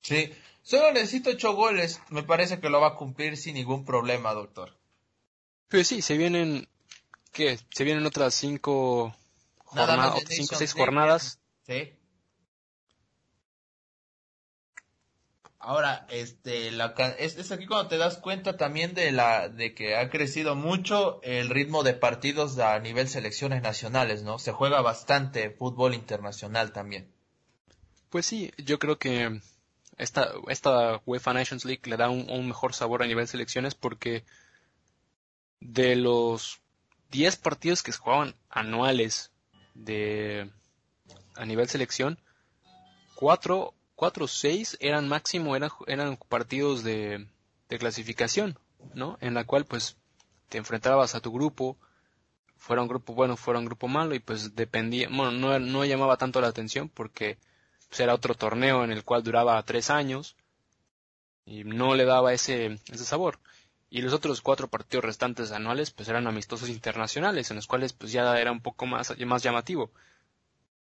Sí, solo necesito ocho goles, me parece que lo va a cumplir sin ningún problema, doctor. Pues sí, se vienen, ¿qué? Se vienen otras cinco, jornadas, cinco seis jornadas. Sí. Ahora, este, la, es, aquí cuando te das cuenta también de la, de que ha crecido mucho el ritmo de partidos a nivel selecciones nacionales, ¿no? Se juega bastante fútbol internacional también. Pues sí, yo creo que esta, esta UEFA Nations League le da un, mejor sabor a nivel selecciones porque de los 10 partidos que se jugaban anuales de a nivel selección, cuatro 4 o 6 eran máximo, eran, eran partidos de, de clasificación, ¿no? En la cual pues te enfrentabas a tu grupo, fuera un grupo bueno, fuera un grupo malo, y pues dependía, bueno, no, no llamaba tanto la atención porque pues, era otro torneo en el cual duraba tres años y no le daba ese, ese sabor. Y los otros cuatro partidos restantes anuales pues eran amistosos internacionales, en los cuales pues ya era un poco más, más llamativo.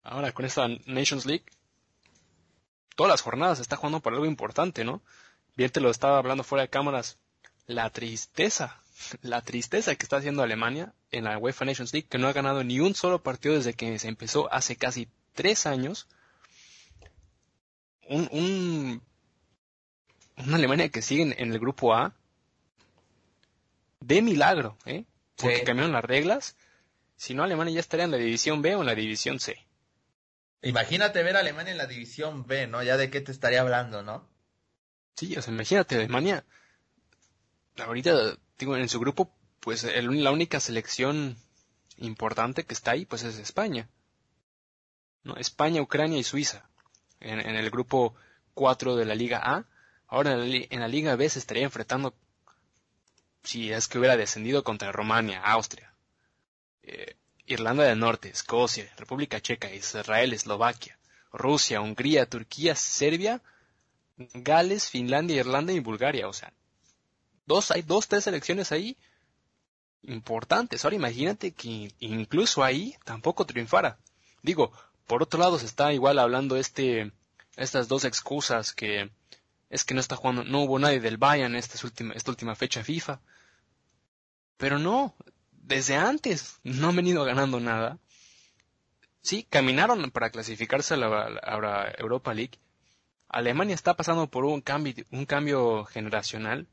Ahora con esta Nations League todas las jornadas está jugando por algo importante, ¿no? Bien te lo estaba hablando fuera de cámaras. La tristeza, *laughs* la tristeza que está haciendo Alemania en la UEFA Nations League, que no ha ganado ni un solo partido desde que se empezó hace casi tres años. Un, un, una Alemania que sigue en, el grupo A. De milagro, ¿eh? Porque cambiaron las reglas. Si no, Alemania ya estaría en la división B o en la división C. Imagínate ver a Alemania en la división B, ¿no? Ya de qué te estaría hablando, ¿no? Sí, o sea, imagínate, Alemania, ahorita, digo, en su grupo, pues la única selección importante que está ahí, pues es España. ¿no? España, Ucrania y Suiza. En, el grupo 4 de la Liga A. Ahora en la, Liga B se estaría enfrentando, si es que hubiera descendido contra Romania, Austria, eh, Irlanda del Norte, Escocia, República Checa, Israel, Eslovaquia, Rusia, Hungría, Turquía, Serbia, Gales, Finlandia, Irlanda y Bulgaria. O sea, dos, hay dos, tres selecciones ahí importantes. Ahora imagínate que incluso ahí tampoco triunfara. Digo, por otro lado se está igual hablando este, estas dos excusas que es que no está jugando, no hubo nadie del Bayern esta última, esta última fecha FIFA. Pero no, desde antes no han venido ganando nada. Sí, caminaron para clasificarse a la, Europa League. Alemania está pasando por un cambio, un cambio generacional.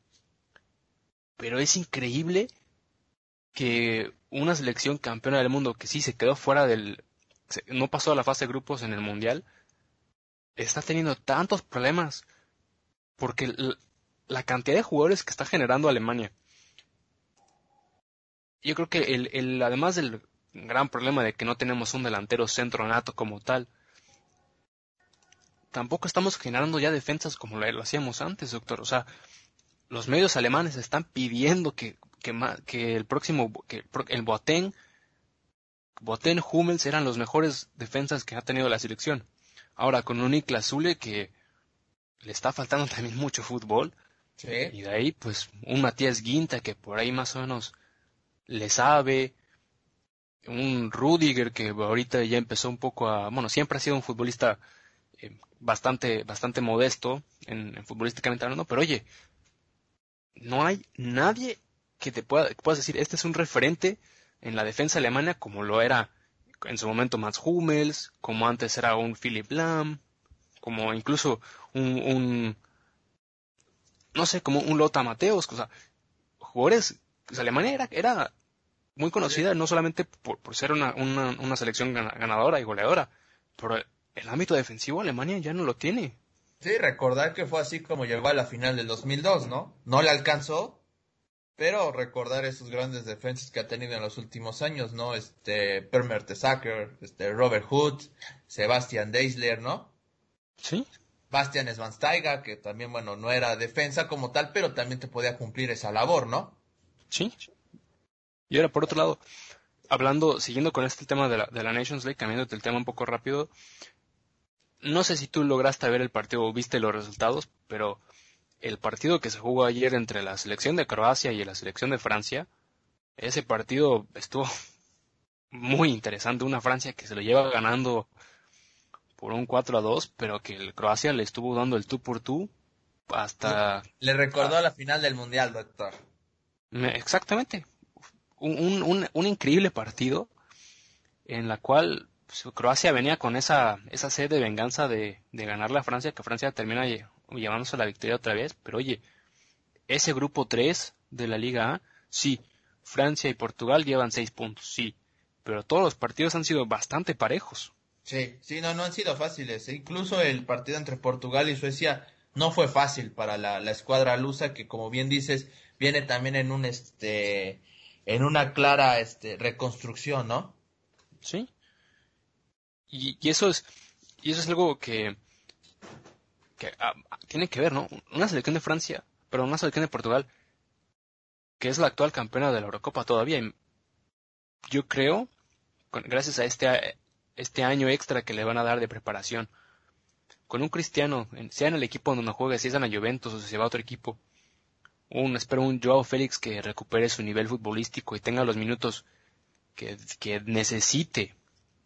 Pero es increíble que una selección campeona del mundo que sí se quedó fuera del... no pasó a la fase de grupos en el Mundial, está teniendo tantos problemas. Porque la cantidad de jugadores que está generando Alemania yo creo que el, el, además del gran problema de que no tenemos un delantero centro nato como tal, tampoco estamos generando ya defensas como lo, hacíamos antes, doctor. O sea, los medios alemanes están pidiendo que, que, que el próximo, que el Boateng, Boateng, Hummels eran los mejores defensas que ha tenido la selección. Ahora con un Niklas Zule que le está faltando *laughs* también mucho fútbol, Y de ahí, pues, un Matías Guinta que por ahí más o menos le sabe. Un Rudiger que ahorita ya empezó un poco a, bueno, siempre ha sido un futbolista eh, bastante, bastante modesto en, futbolísticamente hablando, pero oye, no hay nadie que te pueda, que puedas decir, este es un referente en la defensa alemana como lo era en su momento Mats Hummels, como antes era un Philip Lahm, como incluso un, un no sé, como un Lota Mateos, o sea, jugadores, pues Alemania era, muy conocida no solamente por, ser una, una, una, selección ganadora y goleadora, pero el ámbito defensivo Alemania ya no lo tiene. Sí, recordar que fue así como llegó a la final del 2002, ¿no? No le alcanzó, pero recordar esos grandes defensas que ha tenido en los últimos años, ¿no? Este, Per Mertesacker, este, Robert Hood, Sebastian Deisler, ¿no? Sí. Bastian Schweinsteiger, que también, bueno, no era defensa como tal, pero también te podía cumplir esa labor, ¿no? Sí. Y ahora, por otro lado, hablando, siguiendo con este tema de la, de la Nations League, cambiando el tema un poco rápido, no sé si tú lograste ver el partido o viste los resultados, pero el partido que se jugó ayer entre la selección de Croacia y la selección de Francia, ese partido estuvo *laughs* muy interesante. Una Francia que se lo lleva ganando por un 4 a 2, pero que el Croacia le estuvo dando el tú por tú hasta... Le recordó a la final del Mundial, doctor. Exactamente. Un, un, un, increíble partido en la cual pues, Croacia venía con esa, esa sed de venganza de, de ganarle a Francia, que Francia termina llevándose la victoria otra vez, pero oye, ese grupo 3 de la Liga A, sí, Francia y Portugal llevan 6 puntos, sí, pero todos los partidos han sido bastante parejos. Sí, sí, no, no han sido fáciles. E incluso el partido entre Portugal y Suecia no fue fácil para la, la escuadra lusa, que como bien dices, viene también en un este en una clara este reconstrucción, ¿no? Sí. Y, y eso es y eso es algo que que ah, tiene que ver, ¿no? Una selección de Francia, pero una selección de Portugal, que es la actual campeona de la Eurocopa todavía. yo creo, gracias a este, este año extra que le van a dar de preparación, con un cristiano, sea en el equipo donde juegue, si es en la Juventus o si se va a otro equipo, espero un Joao Félix que recupere su nivel futbolístico y tenga los minutos que, que necesite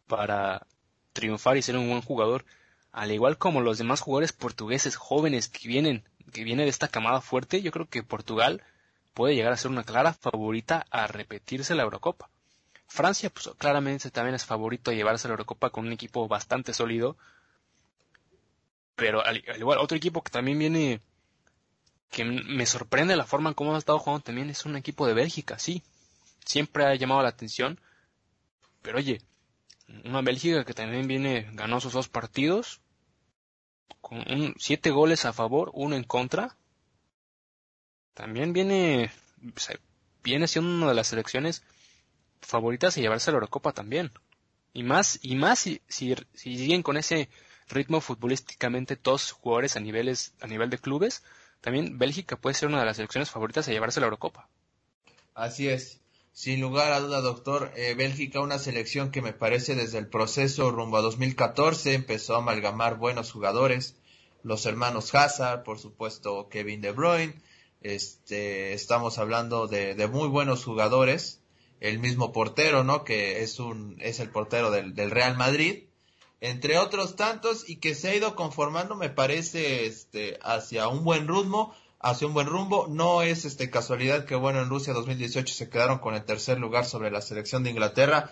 para triunfar y ser un buen jugador, al igual como los demás jugadores portugueses jóvenes que vienen, que vienen de esta camada fuerte, yo creo que Portugal puede llegar a ser una clara favorita a repetirse la Eurocopa. Francia, pues claramente también es favorito a llevarse la Eurocopa con un equipo bastante sólido. Pero al, igual, otro equipo que también viene, que me sorprende la forma en cómo ha estado jugando también es un equipo de Bélgica, sí. Siempre ha llamado la atención. Pero oye, una Bélgica que también viene, ganó sus dos partidos, con un, siete goles a favor, uno en contra. También viene, viene siendo una de las selecciones favoritas a llevarse la Eurocopa también. Y más, y más si, si, siguen con ese ritmo futbolísticamente todos jugadores a niveles, a nivel de clubes, también Bélgica puede ser una de las selecciones favoritas a llevarse la Eurocopa. Así es. Sin lugar a duda, doctor, eh, Bélgica, una selección que me parece desde el proceso rumbo a 2014 empezó a amalgamar buenos jugadores, los hermanos Hazard, por supuesto Kevin De Bruyne, este, estamos hablando de, muy buenos jugadores, el mismo portero, ¿no? Que es un, es el portero del Real Madrid, entre otros tantos, y que se ha ido conformando, me parece, este, hacia un buen ritmo, hacia un buen rumbo. No es este casualidad que bueno en Rusia 2018 se quedaron con el tercer lugar sobre la selección de Inglaterra.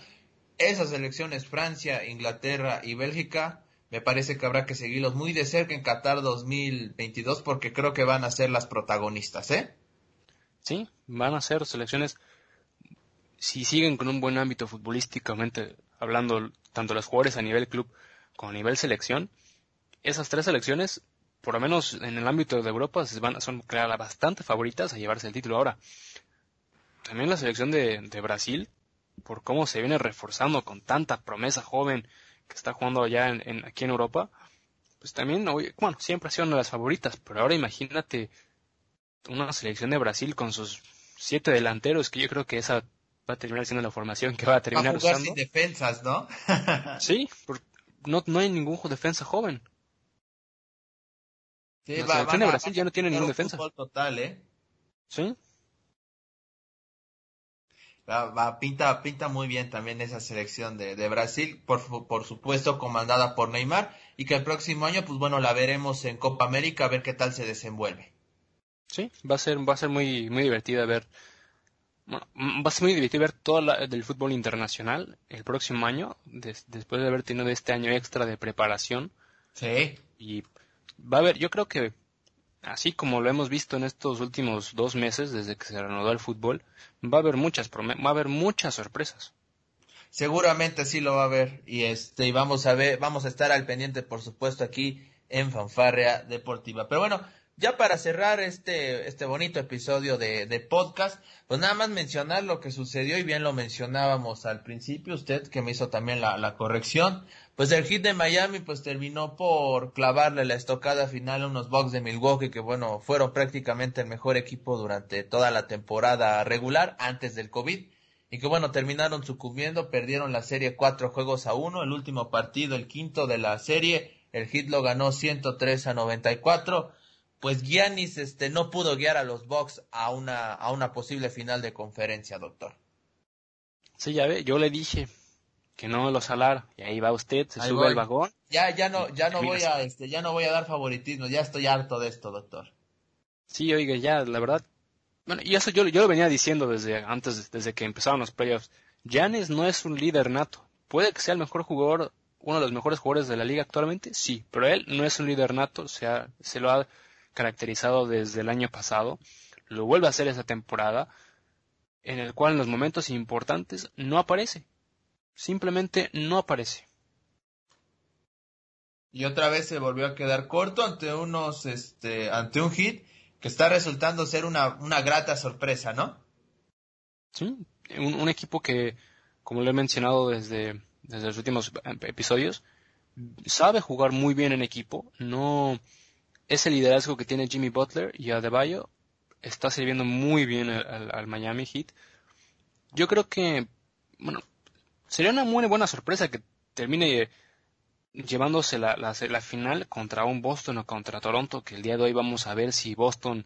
Esas selecciones Francia, Inglaterra y Bélgica me parece que habrá que seguirlos muy de cerca en Qatar 2022 porque creo que van a ser las protagonistas, ¿eh? Sí, van a ser selecciones si siguen con un buen ámbito futbolísticamente hablando tanto los jugadores a nivel club como a nivel selección, esas tres selecciones por lo menos en el ámbito de Europa, van, son claro, bastante favoritas a llevarse el título ahora. También la selección de, Brasil, por cómo se viene reforzando con tanta promesa joven que está jugando allá en, aquí en Europa, pues también, bueno, siempre ha sido una de las favoritas, pero ahora imagínate una selección de Brasil con sus siete delanteros, que yo creo que esa va a terminar siendo la formación que va a terminar va a sin defensas, ¿no? *laughs* sí, no, no hay ningún defensa joven. la selección de Brasil ya no tiene ningún defensa. Total, ¿eh? Sí. Va, pinta, pinta muy bien también esa selección de, de Brasil, por, por, supuesto comandada por Neymar, y que el próximo año, pues bueno, la veremos en Copa América a ver qué tal se desenvuelve. Sí, va a ser, va a ser muy, muy divertido ver, bueno, va a ser muy divertido ver todo la, del fútbol internacional el próximo año, después de haber tenido este año extra de preparación. Sí. Y va a haber, yo creo que así como lo hemos visto en estos últimos dos meses desde que se reanudó el fútbol, va a haber muchas va a haber muchas sorpresas. Seguramente sí lo va a haber y este y vamos a ver, vamos a estar al pendiente por supuesto aquí en Fanfarrea Deportiva. Pero bueno, ya para cerrar este, este bonito episodio de, de, podcast, pues nada más mencionar lo que sucedió y bien lo mencionábamos al principio, usted que me hizo también la, la corrección, pues el hit de Miami pues terminó por clavarle la estocada final a unos Bucks de Milwaukee que bueno, fueron prácticamente el mejor equipo durante toda la temporada regular antes del COVID y que bueno, terminaron sucumbiendo, perdieron la serie cuatro juegos a uno, el último partido, el quinto de la serie, el hit lo ganó 103 a 94 pues Giannis este, no pudo guiar a los Bucks a una, a una posible final de conferencia, doctor. Sí, ya ve, yo le dije que no lo salara y ahí va usted, se sube al vagón. Ya, ya no, ya no voy a, este, ya no voy a dar favoritismo, ya estoy harto de esto, doctor. Sí, oiga, ya, la verdad, bueno, y eso yo, yo lo venía diciendo desde antes, desde que empezaron los playoffs. Giannis no es un líder nato. Puede que sea el mejor jugador, uno de los mejores jugadores de la liga actualmente, sí, pero él no es un líder nato, o sea, se lo ha caracterizado desde el año pasado, lo vuelve a hacer esa temporada, en el cual en los momentos importantes no aparece. Simplemente no aparece. Y otra vez se volvió a quedar corto ante unos, este, ante un hit que está resultando ser una, una grata sorpresa, ¿no? Sí, un, equipo que, como lo he mencionado desde, desde los últimos episodios, sabe jugar muy bien en equipo, no, ese liderazgo que tiene Jimmy Butler y Adebayo está sirviendo muy bien al, Miami Heat. Yo creo que, bueno, sería una muy buena sorpresa que termine llevándose la, la, final contra un Boston o contra Toronto, que el día de hoy vamos a ver si Boston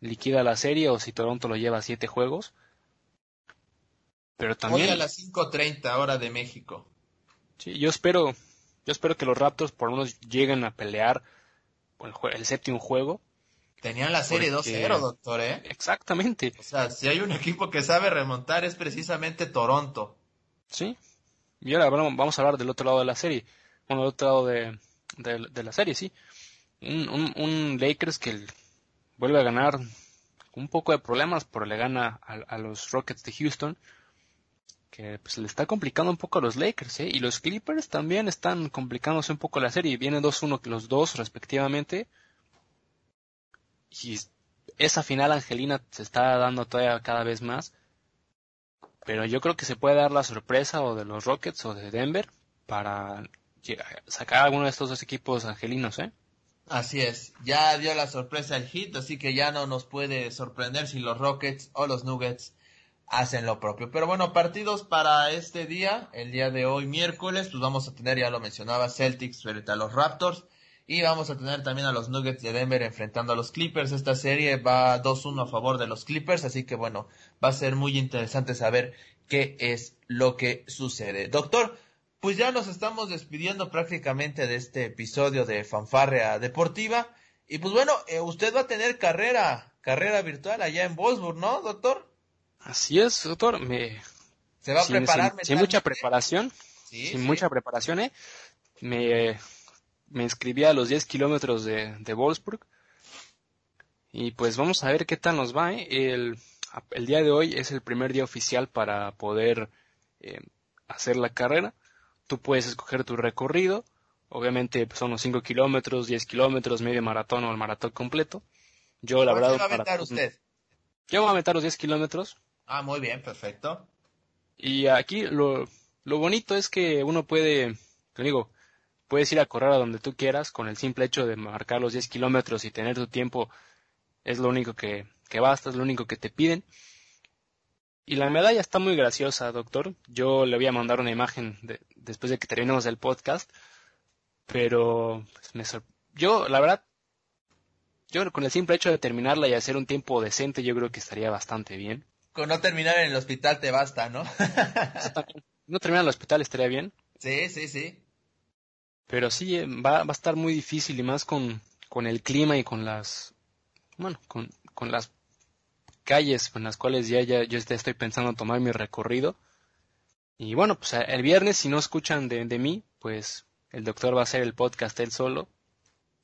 liquida la serie o si Toronto lo lleva a siete juegos. Pero también... Hoy a las 5.30 hora de México. Sí, yo espero, yo espero que los Raptors por lo menos lleguen a pelear el, séptimo juego. Tenían la serie 2-0, doctor, ¿eh? Exactamente. O sea, si hay un equipo que sabe remontar es precisamente Toronto. Sí. Y ahora vamos a hablar del otro lado de la serie. Bueno, del otro lado de, de, la serie, sí. Un, un, un, Lakers que vuelve a ganar un poco de problemas, pero le gana a, a los Rockets de Houston que pues, le está complicando un poco a los Lakers, ¿eh? Y los Clippers también están complicándose un poco la serie. Vienen 2-1 los dos respectivamente. Y esa final angelina se está dando todavía cada vez más. Pero yo creo que se puede dar la sorpresa o de los Rockets o de Denver para sacar alguno de estos dos equipos angelinos, ¿eh? Así es, ya dio la sorpresa el hit, así que ya no nos puede sorprender si los Rockets o los Nuggets hacen lo propio. Pero bueno, partidos para este día, el día de hoy miércoles, pues vamos a tener, ya lo mencionaba, Celtics frente a los Raptors. Y vamos a tener también a los Nuggets de Denver enfrentando a los Clippers. Esta serie va 2-1 a favor de los Clippers, así que bueno, va a ser muy interesante saber qué es lo que sucede. Doctor, pues ya nos estamos despidiendo prácticamente de este episodio de Fanfarrea Deportiva. Y pues bueno, eh, usted va a tener carrera, carrera virtual allá en Wolfsburg, ¿no, doctor? Así es, doctor. Me, Se va a preparar. Sin, mucha preparación. sin mucha preparación, ¿eh? Me, me inscribí a los 10 kilómetros de, de Wolfsburg. Y pues vamos a ver qué tal nos va. ¿eh? El, el día de hoy es el primer día oficial para poder eh, hacer la carrera. Tú puedes escoger tu recorrido. Obviamente pues, son los 5 kilómetros, 10 kilómetros, medio maratón o el maratón completo. Yo, la verdad. va a para, usted? Yo voy a meter los 10 kilómetros. Ah, muy bien, perfecto. Y aquí lo, lo bonito es que uno puede, te digo, puedes ir a correr a donde tú quieras con el simple hecho de marcar los 10 kilómetros y tener tu tiempo es lo único que, que basta, es lo único que te piden. Y la medalla está muy graciosa, doctor. Yo le voy a mandar una imagen después de que terminemos el podcast. Pero pues, me yo, la verdad, yo con el simple hecho de terminarla y hacer un tiempo decente, yo creo que estaría bastante bien. Con no terminar en el hospital te basta, ¿no? *laughs* no terminar en el hospital estaría bien. Sí, sí, sí. Pero sí, eh, va, va a estar muy difícil y más con, con el clima y con las, bueno, con, con las calles en las cuales ya, ya yo estoy pensando tomar mi recorrido. Y bueno, pues el viernes, si no escuchan de, de mí, pues el doctor va a hacer el podcast él solo.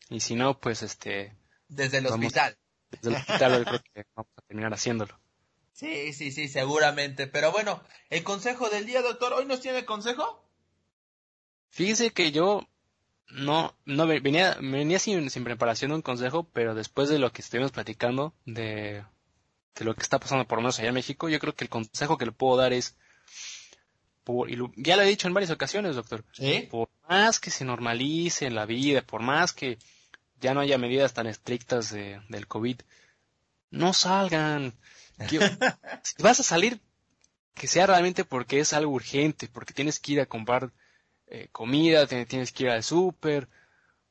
Y si no, pues este... Desde el hospital. Desde el hospital creo que vamos a terminar haciéndolo. Sí, sí, sí, seguramente. Pero bueno, el consejo del día, doctor, ¿hoy nos tiene consejo? Fíjese que yo no, no venía, venía sin, sin preparación de un consejo, pero después de lo que estuvimos platicando, de, de lo que está pasando por lo menos allá en México, yo creo que el consejo que le puedo dar es, por, y ya lo he dicho en varias ocasiones, doctor, por más que se normalice la vida, por más que ya no haya medidas tan estrictas de, del COVID, no salgan. Si vas a salir, que sea realmente porque es algo urgente, porque tienes que ir a comprar eh, comida, tienes que ir al súper,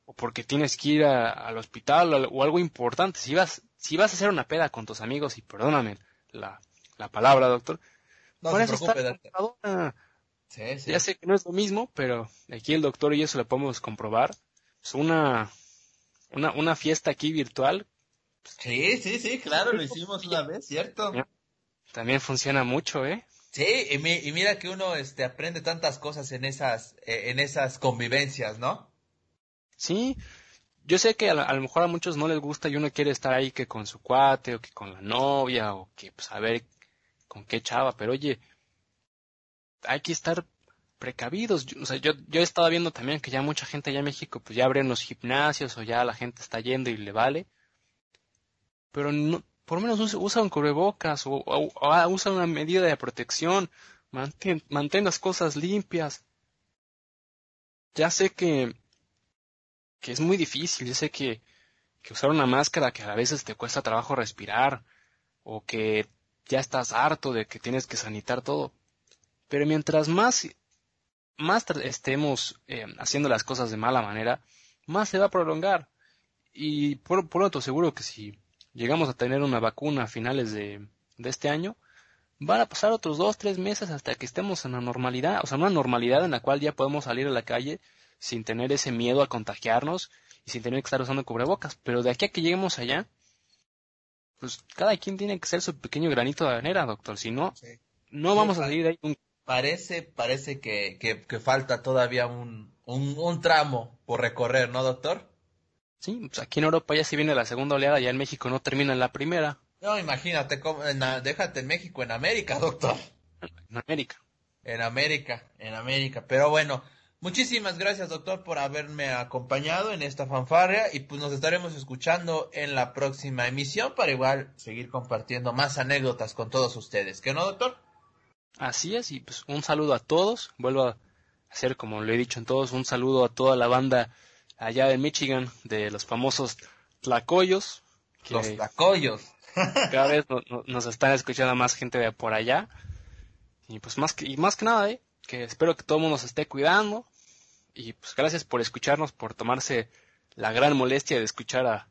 o porque tienes que ir al hospital o, algo importante. Si vas, si vas a hacer una peda con tus amigos, y perdóname la, la palabra, doctor, no por eso Ya sé que no es lo mismo, pero aquí el doctor y yo se lo podemos comprobar. Es una, una, una fiesta aquí virtual. Sí, sí, sí, claro, lo hicimos una vez, ¿cierto? También funciona mucho, ¿eh? Sí, y, mira que uno este, aprende tantas cosas en esas, eh, en esas convivencias, ¿no? Sí, yo sé que a, lo mejor a muchos no les gusta y uno quiere estar ahí que con su cuate o que con la novia o que pues a ver con qué chava, pero oye, hay que estar precavidos. o sea, yo, yo he estado viendo también que ya mucha gente allá en México pues ya abren los gimnasios o ya la gente está yendo y le vale. Pero no, por lo menos usa, un cubrebocas o, ah, usa una medida de protección, mantén, mantén las cosas limpias. Ya sé que, que es muy difícil, ya sé que, que usar una máscara que a veces te cuesta trabajo respirar, o que ya estás harto de que tienes que sanitar todo. Pero mientras más, más estemos eh, haciendo las cosas de mala manera, más se va a prolongar. Y por, por otro seguro que si llegamos a tener una vacuna a finales de, de este año, van a pasar otros dos, tres meses hasta que estemos en la normalidad, o sea, una normalidad en la cual ya podemos salir a la calle sin tener ese miedo a contagiarnos y sin tener que estar usando cubrebocas. Pero de aquí a que lleguemos allá, pues cada quien tiene que ser su pequeño granito de arena, doctor. Si no, no vamos a salir de ahí. Parece, parece que, que, que falta todavía un, un, un tramo por recorrer, ¿no, doctor? Sí, pues aquí en Europa ya si viene la segunda oleada, ya en México no termina en la primera. No, imagínate, cómo, en, déjate en México, en América, *laughs* doctor. En América. En América, en América. Pero bueno, muchísimas gracias, doctor, por haberme acompañado en esta fanfarria y pues nos estaremos escuchando en la próxima emisión para igual seguir compartiendo más anécdotas con todos ustedes. ¿Qué no, doctor? Así es, y pues un saludo a todos. Vuelvo a hacer, como lo he dicho en todos, un saludo a toda la banda allá de Michigan, de los famosos tlacoyos. los tlacoyos. *laughs* cada vez nos están escuchando más gente de por allá. Y pues más que, y más que nada, ¿eh? que espero que todo el mundo se esté cuidando. Y pues gracias por escucharnos, por tomarse la gran molestia de escuchar a,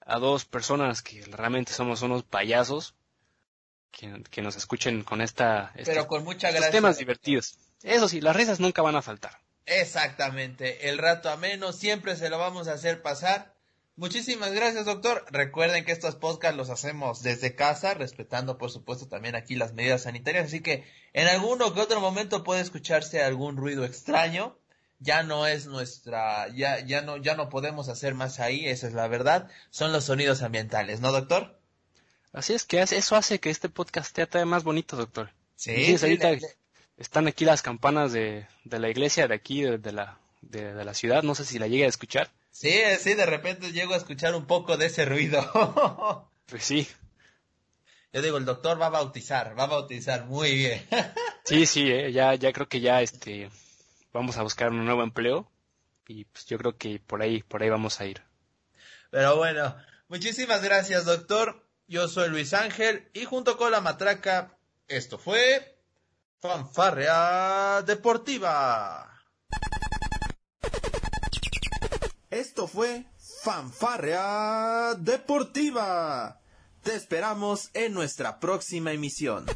a dos personas que realmente somos unos payasos. Que, que nos escuchen con esta... Este, Pero con mucha gracia. temas divertidos. Eso sí, las risas nunca van a faltar. Exactamente, el rato ameno siempre se lo vamos a hacer pasar. Muchísimas gracias, doctor. Recuerden que estos podcasts los hacemos desde casa, respetando, por supuesto, también aquí las medidas sanitarias. Así que en alguno que otro momento puede escucharse algún ruido extraño. Ya no es nuestra, ya, ya no, ya no podemos hacer más ahí, esa es la verdad. Son los sonidos ambientales, ¿no, doctor? Así es que eso hace que este podcast sea todavía más bonito, doctor. Sí, sí, están aquí las campanas de, de la iglesia de aquí, de, la, de, la ciudad. No sé si la llegue a escuchar. Sí, sí, de repente llego a escuchar un poco de ese ruido. *laughs* pues sí. Yo digo, el doctor va a bautizar, va a bautizar muy bien. *laughs* sí, sí, eh, ya, ya creo que ya este, vamos a buscar un nuevo empleo y pues yo creo que por ahí, por ahí vamos a ir. Pero bueno, muchísimas gracias, doctor. Yo soy Luis Ángel y junto con la matraca, esto fue Fanfarrea Deportiva. Esto fue Fanfarrea Deportiva. Te esperamos en nuestra próxima emisión.